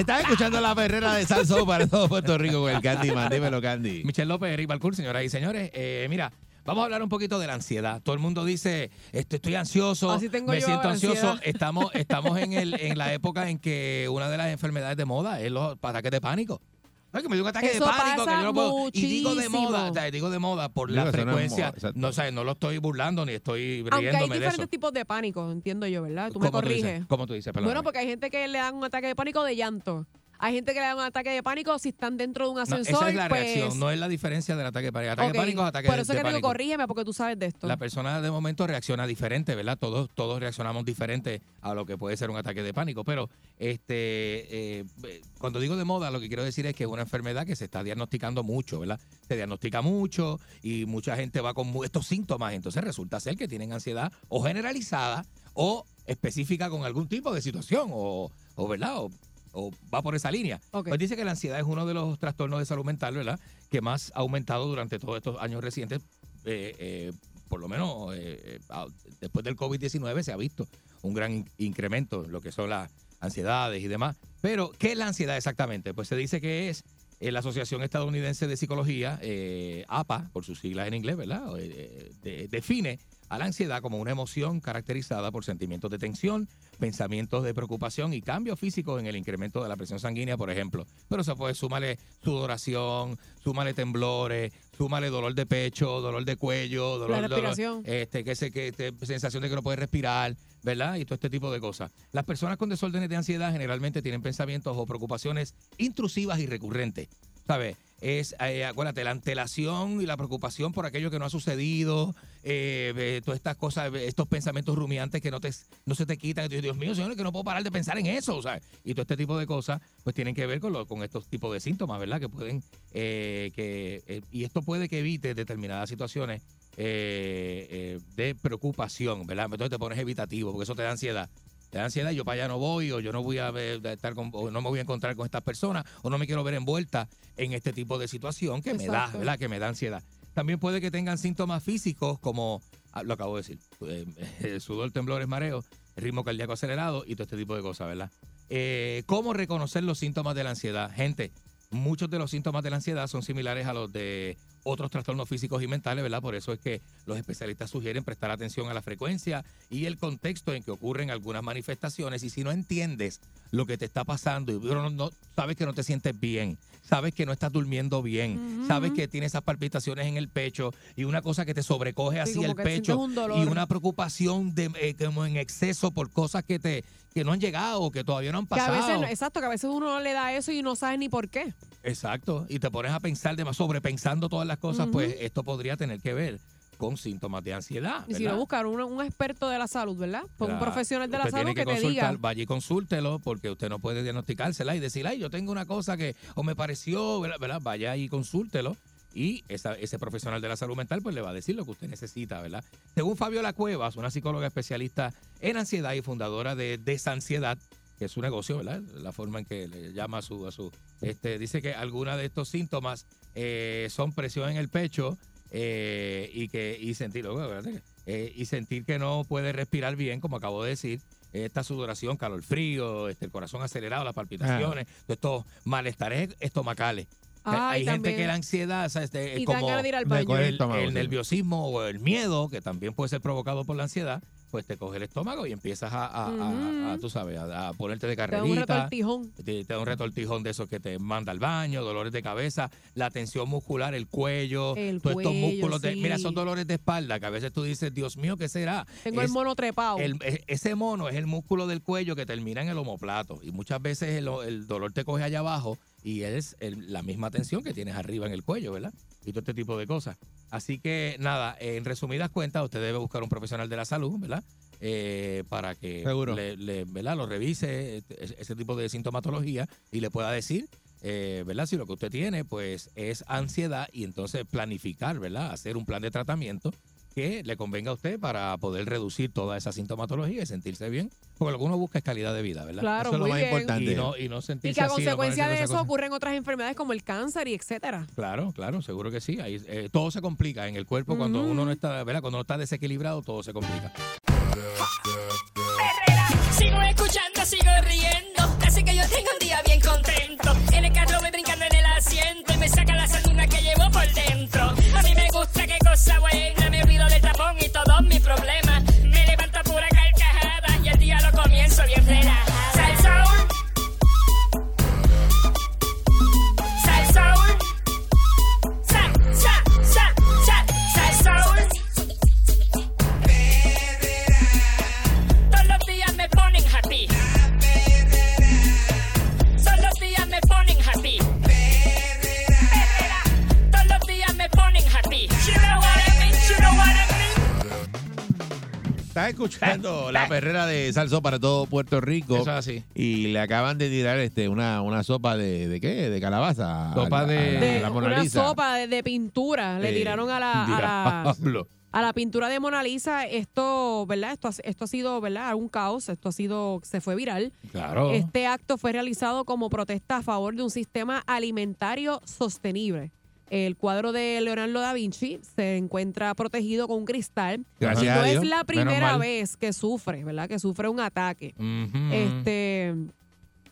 Estás escuchando la perrera de Salso [LAUGHS] para todo Puerto Rico con el Candyman. Dímelo, Candy. Michelle López, Eric Balcour, señoras y señores. Eh, mira, vamos a hablar un poquito de la ansiedad. Todo el mundo dice, este, estoy ansioso, Así tengo me yo siento ansioso. ansiedad. [LAUGHS] Estamos, estamos en, el, en la época en que una de las enfermedades de moda es los ataques de pánico. Ay, que me dio un ataque Eso de pánico que yo no puedo. Y digo de moda, o sea, digo de moda por Digo, la eso no es frecuencia. moda, exacto. No, o sea, no lo estoy burlando ni estoy Aunque hay riéndome de eso. diferentes tipos de pánico, entiendo yo, ¿verdad? Tú me ¿Cómo tú dices? corriges. ¿Cómo tú dices? Perdóname. Bueno, porque hay gente que le dan un ataque de pánico de llanto. Hay gente que le da un ataque de pánico si están dentro de un ascensor. esa es la pues, reacción, no es la diferencia del ataque de pánico. Ataque de pánico es ataque Por eso de que digo, pánico. corrígeme porque tú sabes de esto. La persona de momento reacciona diferente, ¿verdad? Todos, todos reaccionamos diferente a lo que puede ser un ataque de pánico. Pero este eh, eh, cuando digo de moda, lo que quiero decir es que es una enfermedad que se está diagnosticando mucho, ¿verdad? Se diagnostica mucho y mucha gente va con estos síntomas. Entonces resulta ser que tienen ansiedad o generalizada o específica con algún tipo de situación, o, o ¿verdad? O, o va por esa línea. Pues dice que la ansiedad es uno de los trastornos de salud mental, ¿verdad? Que más ha aumentado durante todos estos años recientes. eh, eh, por lo menos eh, después del COVID-19 se ha visto un gran in- incremento en lo que son las ansiedades y demás. Pero, ¿qué es la ansiedad exactamente? Pues se dice que es la Asociación Estadounidense de Psicología, APA, por sus siglas en inglés, ¿verdad? De- define a la ansiedad como una emoción caracterizada por sentimientos de tensión, pensamientos de preocupación y cambios físicos en el incremento de la presión sanguínea, por ejemplo. Pero se puede súmale sudoración, súmale temblores, súmale dolor de pecho, dolor de cuello, dolor, dolor- respiración. este, que se, que te- sensación de que no puedes respirar, ¿verdad? Y todo este tipo de cosas. Las personas con desórdenes de ansiedad generalmente tienen pensamientos o preocupaciones intrusivas y recurrentes, ¿sabes? Es, eh, acuérdate, la antelación y la preocupación por aquello que no ha sucedido, eh, todas estas cosas, estos pensamientos rumiantes que no, te, no se te quitan. Dios mío, señor, que no puedo parar de pensar en eso, ¿sabes? Y todo este tipo de cosas, pues tienen que ver con, lo- con estos tipos de síntomas, ¿verdad? Que pueden, eh, que, eh, y esto puede que evite determinadas situaciones eh, de preocupación, ¿verdad? Entonces te pones evitativo, porque eso te da ansiedad. Te da ansiedad, yo para allá no voy, o yo no voy a ver- estar con, o no me voy a encontrar con estas personas, o no me quiero ver envuelta en este tipo de situación que me da. ¿verdad? Que me da ansiedad. También puede que tengan síntomas físicos como, ah, lo acabo de decir, eh, [LAUGHS] sudor, temblores, mareo, ritmo cardíaco acelerado y todo este tipo de cosas, ¿verdad? Eh, ¿Cómo reconocer los síntomas de la ansiedad? Gente, muchos de los síntomas de la ansiedad son similares a los de otros trastornos físicos y mentales, ¿verdad? Por eso es que los especialistas sugieren prestar atención a la frecuencia y el contexto en que ocurren algunas manifestaciones. Y si no entiendes lo que te está pasando y no, no- sabes que no te sientes bien, sabes que no estás durmiendo bien, sabes que tienes esas palpitaciones en el pecho y una cosa que te sobrecoge Sí, así el pecho un y una preocupación de, eh, como en exceso por cosas que te que no han llegado o que todavía no han Que a pasado. veces, exacto, que a veces uno le da eso y no sabe ni por qué. Exacto. Y te pones a pensar, de más sobrepensando todas las cosas, pues esto podría tener que ver con síntomas de ansiedad. Y si ¿verdad? no, buscar un, un experto de la salud, ¿verdad? Pues un profesional de la salud que, te diga. Vaya y consúltelo, porque usted no puede diagnosticársela y decir, ay, yo tengo una cosa que o me pareció, ¿verdad? ¿verdad? Vaya y consúltelo. Y esa- ese profesional de la salud mental pues le va a decir lo que usted necesita, ¿verdad? Según Fabiola Cuevas, una psicóloga especialista en ansiedad y fundadora de Desansiedad, que es su negocio, ¿verdad? La forma en que le llama a su... A su este, dice que algunos de estos síntomas eh, son presión en el pecho eh, y que y sentir. Eh, y sentir que no puede respirar bien, como acabo de decir, esta sudoración, calor frío, este, el corazón acelerado, las palpitaciones, estos malestares estomacales. Ay, Hay gente que la ansiedad, o sea, este, es como ganas de ir al el- baño. el, El estómago, sí. nerviosismo o el miedo, que también puede ser provocado por la ansiedad, pues te coge el estómago y empiezas a, a- a- a, tú sabes, a, ponerte de Te da un carrerita. retortijón. Te, te da un retortijón de esos que te manda al baño, dolores de cabeza, la tensión muscular, el cuello, El todos estos cuello, músculos. de- sí. mira, esos dolores de espalda que a veces tú dices, Dios mío, ¿qué será? Tengo el mono trepado. el- e- ese mono es el músculo del cuello que termina en el omoplato y muchas veces el, el dolor te coge allá abajo y es el- la misma tensión que tienes arriba en el cuello, ¿verdad? Y todo este tipo de cosas. Así que nada, en resumidas cuentas, usted debe buscar un profesional de la salud, ¿verdad? Eh, para que le, le- ¿verdad? lo revise ese ese tipo de sintomatología y le pueda decir, eh, ¿verdad? Si lo que usted tiene, pues es ansiedad y entonces planificar, ¿verdad? Hacer un plan de tratamiento que le convenga a usted para poder reducir toda esa sintomatología y sentirse bien. Porque lo que uno busca es calidad de vida, ¿verdad? Claro, Eso es lo muy más bien. importante. Y no, y no Y que a así, consecuencia de eso ocurren otras enfermedades como el cáncer y etcétera. Claro, claro, seguro que sí. Ahí, eh, todo se complica en el cuerpo cuando uno no está, ¿verdad? Cuando uno está desequilibrado, todo se complica. Sigo escuchando, sigo riendo. Así que yo tengo un día bien contento. En el carro voy brincando en el asiento y me saca la sanduna que llevo por dentro. A mí me gusta qué cosa buena. Estás escuchando [LAUGHS] la perrera de salso para todo Puerto Rico. Eso es así. Y le acaban de tirar este una, una sopa de, de qué? De calabaza. Sopa a- a de- a la Mona una Lisa. sopa de, de pintura. Le Eh, tiraron a la, a la, a la pintura de Mona Lisa. Esto, ¿verdad? Esto, ha- esto ha sido, ¿verdad? Un caos. Esto ha sido, se fue viral. Claro. Este acto fue realizado como protesta a favor de un sistema alimentario sostenible. El cuadro de Leonardo da Vinci se encuentra protegido con un cristal. Gracias a no Dios. es la primera vez que sufre, ¿verdad? Que sufre un ataque. Este.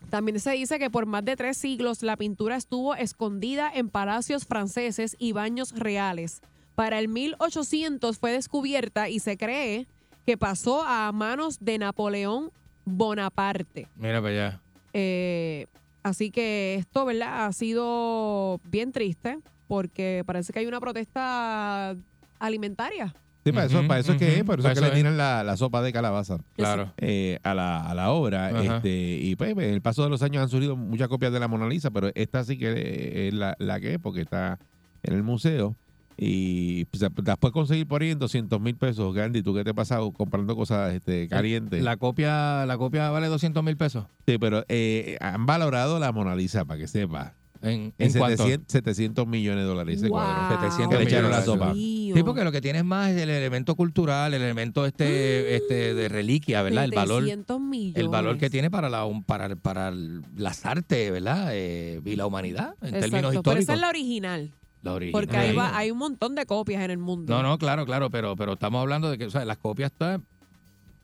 También se dice que por más de tres siglos la pintura estuvo escondida en palacios franceses y baños reales. Para el 1800 fue descubierta y se cree que pasó a manos de Napoleón Bonaparte. Mira para allá. Eh, así que esto, ¿verdad? Ha sido bien triste porque parece que hay una protesta alimentaria. Sí, para eso, para eso es que ujú. es, por eso Para es que eso le tiran la, la sopa de calabaza Claro. eh, a, la, a la obra. Ajá. Este, y pues, en el paso de los años han surgido muchas copias de la Mona Lisa, pero esta sí que es la, la que es, porque está en el museo. Y pues, las puedes conseguir por ahí en 200 mil pesos. Gandhi, ¿tú qué te pasa comprando cosas este, calientes? La copia, la copia vale 200 mil pesos. Sí, pero eh, han valorado la Mona Lisa, para que sepa. ¿En, En en cuánto? 700, 700 millones de dólares ese Wow. cuadro. 700 Que le echaron la sopa. Sí, porque lo que tienes más es el elemento cultural, el elemento este, este de reliquia, ¿verdad? El valor, 700 millones. el valor que tiene para la para, para las artes, ¿verdad? Eh, y la humanidad, en Exacto, términos Pero históricos. esa es la original. La original. Porque hay, va- hay un montón de copias en el mundo. No, no, claro, claro, pero, pero estamos hablando de que, o sea, las copias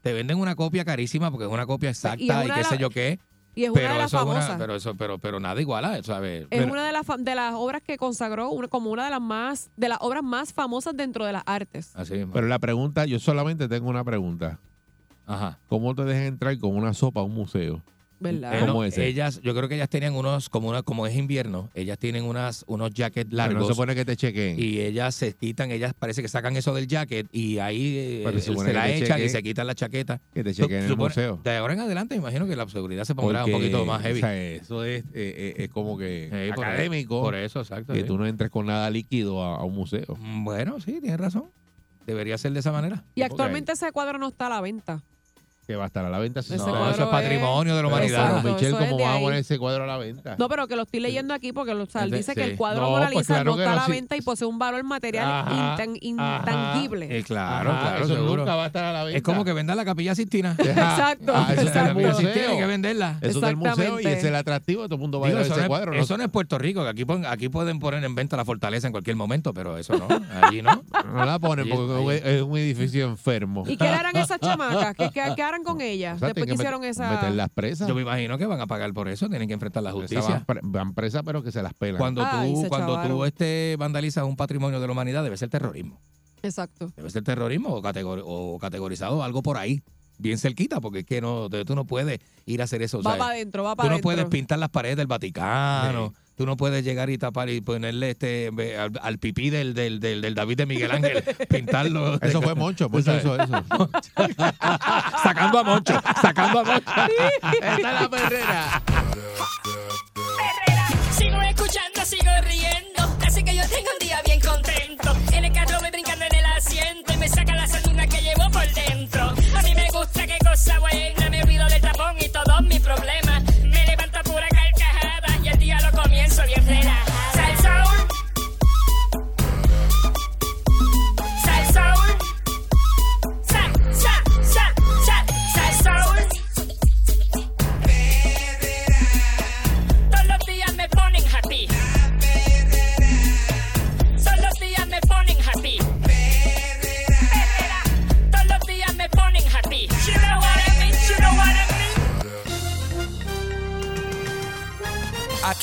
te venden una copia carísima porque es una copia exacta Y qué sé yo qué. Y es una pero de las una- famosas. pero eso, pero, pero nada iguala, ¿sabes? Es Pero- una de las, de las obras que consagró una- como una de las más de las obras más famosas dentro de las artes. Así mismo. Pero la pregunta, yo solamente tengo una pregunta. Ajá. ¿Cómo te dejan entrar con una sopa a un museo? ¿Verdad? Eh, no, ¿Cómo ese? ellas, yo creo que ellas tenían unos, como una, como es invierno, ellas tienen unas, unos jackets Pero largos. no se supone que te chequen. y ellas se quitan, ellas parece que sacan eso del jacket y ahí eh, se la echan y se quitan la chaqueta. Que te chequen en el supone- museo. De ahora en adelante, me imagino que la seguridad se pondrá Porque, un poquito más heavy. o sea, eso es, eh, eh, es como que Sí, por- académico. Por eso, exacto. que sí. tú no entres con nada líquido a, a un museo. Mm, Bueno, sí, tienes razón. Debería ser de esa manera. Y actualmente ese cuadro no está a la venta. Que va a estar a la venta. si Ese no, cuadro eso es patrimonio de la humanidad. Exacto, Michelle, es ¿cómo de vas a poner ese cuadro a la venta? No, pero que lo estoy leyendo aquí porque lo, o sea, él Ese- dice que el cuadro No, Mona pues Lisa claro no que está a la sí. venta y posee un valor material Ajá, intan- ajá. intangible. Eh, claro, Ajá, claro, eso seguro. nunca va a estar a la venta. Es como que venda la capilla Sistina. [LAUGHS] Exacto. Ah, eso es la del capilla museo. Sistina hay que venderla. Eso es del museo y es el atractivo. Todo el mundo va a ir Digo, a ese no es, cuadro. eso no es Puerto Rico, que aquí, pon- aquí pueden poner en venta la fortaleza en cualquier momento, pero eso no, allí no. No la ponen porque es un edificio enfermo. ¿Y qué le harán esas [LAUGHS] chamacas? ¿Qué, qué, qué harán con ellas? O sea, Después que hicieron met- esa... Meterlas presas. Yo me imagino que van a pagar por eso, tienen que enfrentar la justicia. Van, pre- van presas, pero que se las pelan. Cuando Ay, tú, cuando tú chavaron. este, vandalizas un patrimonio de la humanidad, debe ser terrorismo. Exacto. Debe ser terrorismo o, categor- o categorizado algo por ahí, bien cerquita, porque es que no, tú no puedes ir a hacer eso. o Va sea, para adentro, va Tú para no adentro. puedes pintar las paredes del Vaticano. Tú no puedes llegar y tapar y ponerle este al, al pipí del, del, del, del David de Miguel Ángel, [LAUGHS] pintarlo. Eso fue Moncho. Moncho hizo eso. [LAUGHS] sacando a Moncho, sacando a Moncho. Esta es la perrera. Sigo escuchando, sigo riendo. Así que yo tengo un día bien contento. En el carro voy brincando en el asiento y me saca la sanduna que llevo por dentro. A mí me gusta, qué cosa buena.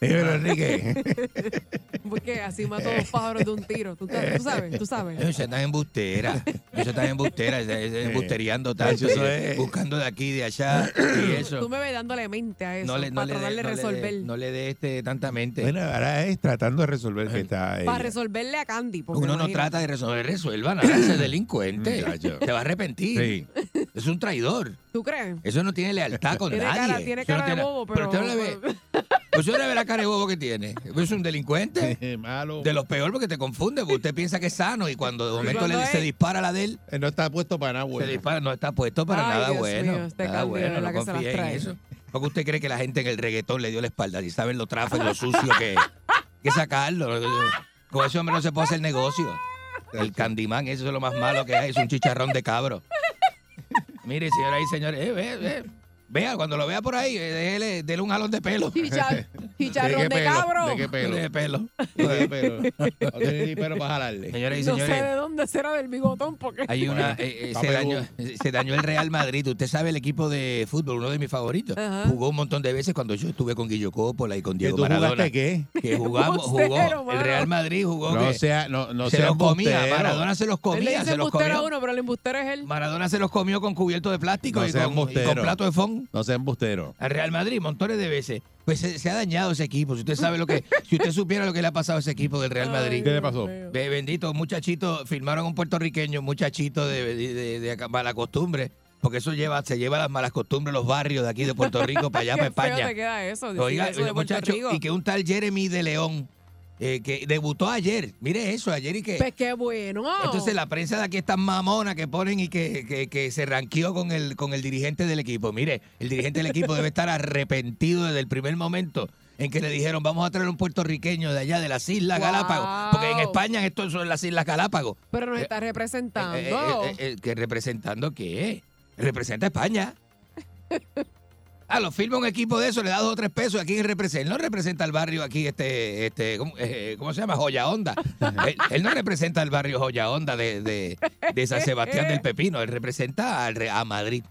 Dímelo, Enrique. [LAUGHS] Porque así mató dos pájaros de un tiro. ¿Tú, sabes? ¿Tú sabes? ¿Tú sabes? Eso está embustera. Eso está embustera. Embusteriando tanto. Eso es. Buscando de aquí, de allá. Y eso. Tú me ves dándole mente a eso No le, no para le, tratar de no le dé- resolver. no le dé este, tanta mente. Bueno, ahora es tratando de resolver que está ahí. para resolverle a Candy. porque Uno no trata de resolver, resuelva nada, ese delincuente. Se va a arrepentir. Sí. Es un traidor. ¿Tú crees? Eso no tiene lealtad con Tiene nadie. cara, tiene no cara de bobo, pero... usted no le ve. Pues usted ve la cara de bobo que tiene. Es un delincuente. [LAUGHS] Malo. De los peor porque te confunde, porque usted piensa que es sano y cuando de momento cuando le, es- se dispara la de él, Eh, No está puesto para nada, se bueno. dispara, no está puesto para Ay, nada Dios bueno. mío, este nada bueno, no que se las confíe en trae. eso. Porque usted cree que la gente en el reggaetón le dio la espalda y saben lo tráfico y lo sucio que que sacarlo. Con ese hombre no se puede hacer negocio. El Candyman, eso es lo más malo que hay, es un chicharrón de cabro. Mire, señoras y señores, eh, ve, ve. Vea, cuando lo vea por ahí, eh, déjele, déle un jalón de pelo. [LAUGHS] [LAUGHS] Chicharrón ¿De de, qué pelo? cabro. ¿De qué pelo? De pelo. ¿De qué pelo? No tiene ni pelo para jalarle. Señoras y No sé señores, de dónde será del bigotón porque... hay una, eh, eh, se, dañó, se dañó el Real Madrid. Usted sabe el equipo de fútbol, uno de mis favoritos. Ajá. Jugó un montón de veces cuando yo estuve con Guillo Coppola y con ¿Que Diego tú Maradona. jugaste qué? Que jugamos, [LAUGHS] jugó. El. Real Madrid jugó. No que sea, no, no se sea los comía. embustero. Maradona se los Él le comía, se los comió. uno, pero el embustero es él. Maradona se los comió con cubierto de plástico No y, con, y con plato de fond. No sea embustero. Al Real Madrid, montones de veces. Pues se, se ha dañado ese equipo. Si usted sabe lo que, si usted supiera lo que le ha pasado a ese equipo del Real Madrid. ¿Qué le pasó? Ve, bendito, muchachito, firmaron a un puertorriqueño, muchachito de, de, de- mala costumbre, porque eso lleva, se lleva las malas costumbres los barrios de aquí de Puerto Rico para allá, [LAUGHS] para Qué feo España. te queda eso. Oiga, eso de muchacho, Rico. y que un tal Jeremy de León, eh, que debutó ayer, mire eso, ayer y que... Pues qué bueno. Entonces la prensa de aquí es tan mamona que ponen y que, que- que se ranqueó con el, con el dirigente del equipo. Mire, el dirigente del equipo debe estar arrepentido desde el primer momento en que le dijeron vamos a traer un puertorriqueño de allá de las Islas Wow. Galápagos. Porque en España esto son las Islas Galápagos. Pero nos está representando. Eh, eh, eh, eh, ¿Que representando qué? Representa a España. [LAUGHS] Ah, lo firma un equipo de eso, le da dos o tres pesos. Aquí representa. Él no representa al barrio aquí, este, este, ¿cómo, eh, ¿cómo se llama? Joya Honda. [LAUGHS] él, él no representa al barrio Joya Honda de, de, de San Sebastián del Pepino. Él representa al a Madrid,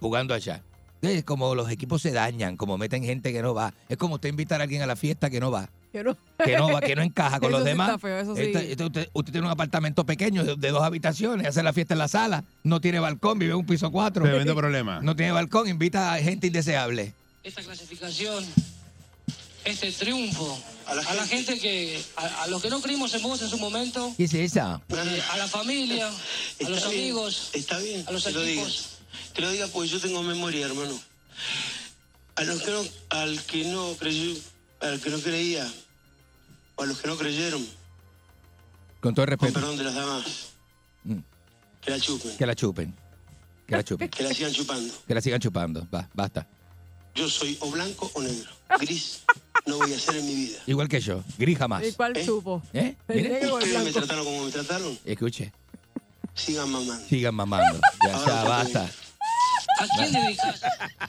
jugando allá. Es como los equipos se dañan, como meten gente que no va. Es como usted invitar a alguien a la fiesta que no va. Que no, Que no va, que no encaja con [LAUGHS] Eso los sí demás. está feo, eso sí. Usted, usted tiene un apartamento pequeño de, de dos habitaciones, hace la fiesta en la sala, no tiene balcón, vive en un piso cuatro. Tremendo problema. No tiene balcón, invita a gente indeseable. esta clasificación, este triunfo, a la, gente que, a, a los que no creímos en vos en su momento, ¿Qué es esa? eh, a la familia, a los amigos, Está bien, a los que Que lo digas porque yo tengo memoria, hermano. A los que no, al que no creyó, al que no creía, o a los que no creyeron, Con todo el con respeto. perdón de las damas, Mm. que la chupen, Que la chupen. Que la chupen. que la sigan chupando. Que la sigan chupando. Va, basta. Yo soy o blanco o negro. Gris no voy a ser en mi vida. Igual que yo. Gris jamás. ¿Y cuál chupo? ¿Eh? ¿El Mire. negro o el Ustedes me trataron como me trataron, Escuche. sigan mamando. Sigan mamando. Ya lo basta. ¿A quién dedicas?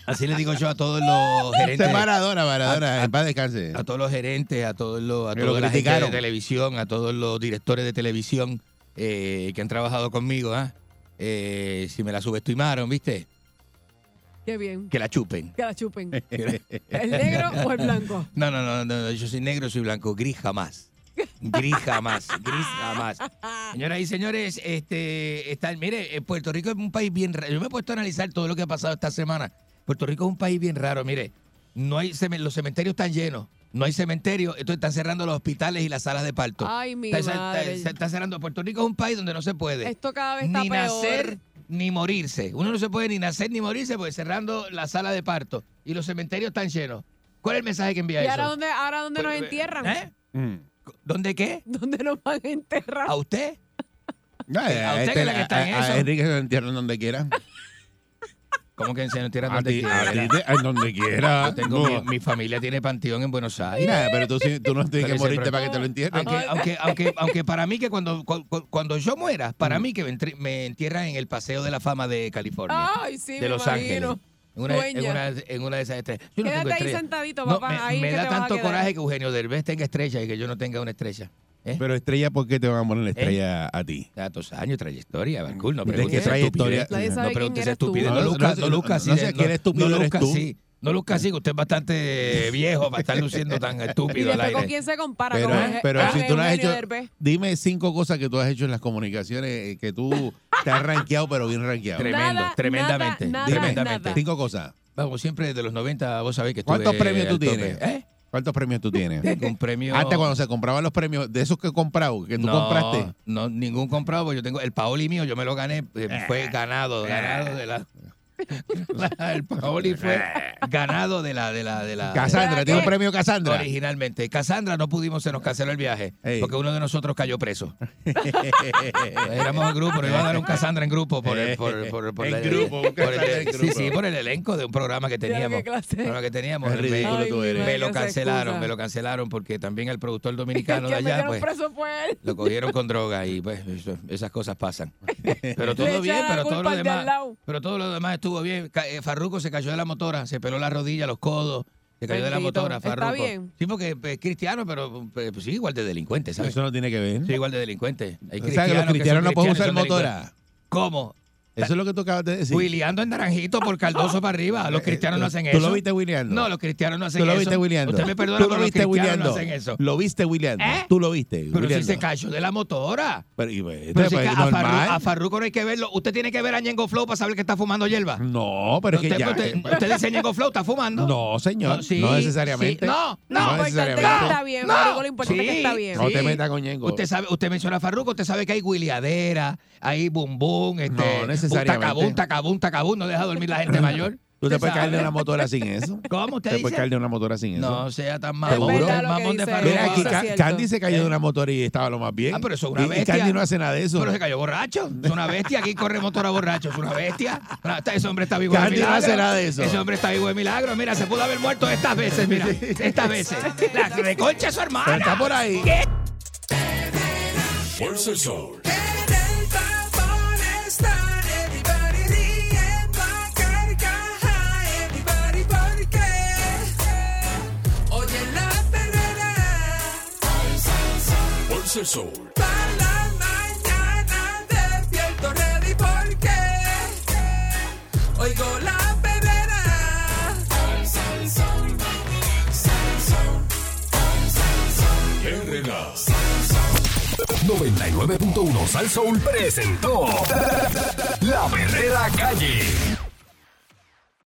Así le digo yo a todos los gerentes. Este es Maradona, Maradona, A- en paz descanse. a todos los gerentes, a todos los, a Que toda lo de televisión, a todos los directores de televisión eh, que han trabajado conmigo, ¿ah? Eh, si me la subestimaron, ¿viste? Qué bien. Que la chupen. Que la chupen. [LAUGHS] ¿El negro o el blanco? No, no, no, no, yo soy negro, soy blanco, gris jamás. Gris jamás, gris [LAUGHS] jamás. Señoras y señores, este, está, mire, eh, Puerto Rico es un país bien raro. Yo me he puesto a analizar todo lo que ha pasado esta semana. Puerto Rico es un país bien raro, mire. No hay los cementerios están llenos. No hay cementerio, entonces están cerrando los hospitales y las salas de parto. Ay, mi Está- está- madre. está- está cerrando. Puerto Rico es un país donde no se puede Esto cada vez está ni peor. nacer ni morirse. Uno no se puede ni nacer ni morirse porque cerrando la sala de parto y los cementerios están llenos. ¿Cuál es el mensaje que envía ¿Y eso? ahora dónde, ahora dónde nos Pues, entierran? ¿Eh? Mm. ¿Dónde qué? ¿Dónde nos van a enterrar? ¿A usted? Ah, A usted que es la que está en a- a eso. Enrique se lo entierran donde quiera. [LAUGHS] ¿Cómo que se nos entierran A donde ti, quiera? a ti te- en donde quiera. Yo tengo No. mi, mi familia tiene panteón en Buenos Aires. Nah, pero tú, sí- tú no tienes que morirte para que te lo entierren. Aunque, aunque, aunque, aunque para mí que cuando, cu- cu- cuando yo muera, para mí que me, entierran en el Paseo de la Fama de California. Ay, sí, de me Los imagino. Ángeles. En una, en, una, en una de esas estrellas. Yo no tengo Quédate ahí sentadito, No, papá. me ahí me que da te tanto coraje que Eugenio Derbez tenga estrella y que yo no tenga una estrella. ¿Eh? Pero estrella, ¿por qué te van a poner la estrella a ti? Tantos años, trayectoria, Cool, no ¿De preguntes qué trayectoria? estupidez. No preguntes estupidez. No, No, no, no, no. No luzca así, que usted es bastante viejo para estar luciendo tan [LAUGHS] ¿Y estúpido al después con aire. quién se compara? Pero, con si tú no has hecho, dime cinco cosas que tú has hecho en las comunicaciones eh, que tú te has rankeado, pero bien rankeado. Tremendo, Nada, tremendamente. nada, tremendamente. nada. Cinco cosas. Vamos, siempre desde los 90, vos sabés que estuve ¿Cuántos premios tú tienes? ¿Eh? ¿Cuántos premios tú tienes? [LAUGHS] Tengo un premio... Antes cuando se compraban los premios, de esos que he comprado, que tú no, compraste. No, ningún comprado, porque yo tengo el Paoli mío, yo me lo gané, eh, fue ganado, ganado de la... [LAUGHS] el Paoli fue ganado de la de la de la Cassandra, tiene un premio Cassandra. originalmente Cassandra no pudimos se nos canceló el viaje Ey. porque uno de nosotros cayó preso [LAUGHS] éramos en grupo nos iban a dar un Cassandra en grupo por el, por, [LAUGHS] por, por En la- grupo, un por el- sí grupo. sí por el elenco de un programa que teníamos programa que teníamos me, ridículo tú eres. me lo cancelaron me lo cancelaron porque también el productor El dominicano de allá pues preso fue él. lo cogieron con droga y pues esas cosas pasan. Pero todo bien, pero todo lo demás, pero todo lo demás estuvo bien. Eh, Farruko se cayó de la motora, se peló la rodilla, los codos, se cayó de la motora, Está Farruko. bien. Sí, porque pues, es cristiano, pero pues, pues, sí, igual de delincuente, ¿sabes? Eso no tiene que ver. Sí, igual de delincuente. Hay O sea, que los cristianos no pueden usar motora. delincuentes. ¿Cómo? Eso es lo que tú acabas de decir. Wiliando en naranjito por Cardoso para arriba. Los cristianos no hacen ¿Tú eso. lo viste wiliando? No, los cristianos no hacen ¿Tú lo eso. viste wiliando? Usted me perdona, ¿Tú pero lo los viste cristianos wiliando? no hacen eso. ¿Lo viste wiliando? ¿Eh? ¿Tú lo viste Pero si se cayó de la motora. Pero, y, pues, Pero si pues, que a, Farru- a Farruko no hay que verlo. Usted tiene que ver a Ñengo Flow para saber que está fumando hierba. No, pero es que usted, ya... usted, usted dice Ñengo Flow, está fumando. No, señor. No, sí, no necesariamente. sí. No, no, que necesariamente. está bien, No. Lo importante es que está bien. No te metas con Ñengo. Usted sabe, usted menciona a Farruko, usted sabe que hay guiliadera, hay bum bum, este, No, necesariamente. un tacabún, tacabún, tacabún, no deja dormir la gente [LAUGHS] mayor. Tú te puedes [LAUGHS] caer de una motora sin eso. ¿Cómo usted Te puedes caer de una motora sin eso. No sea tan Es mamón. ¿Seguro? verdad el lo que mamón de dice Farruko. Mira, aquí Ca-. Candy se cayó de una motora y estaba lo más bien. Ah, pero eso es una y bestia. Candy no hace nada de eso. Pero se cayó borracho. Es una bestia. Aquí corre motora borracho. Es una bestia. Una- Ese hombre está vivo de Candy no milagro. hace nada de eso. Ese hombre está vivo de milagro. Mira, se pudo haber muerto estas veces. Mira, [LAUGHS] estas veces. La reconcha su hermana. Pero está por ahí. ¿Qué? Fuerza el sol. el sol. Para la mañana despierto ready porque oigo la bebera. Sol, sol, sol, sol, sol, sol, sol, sol. 99.1 Sal Soul presentó La Berrera Calle.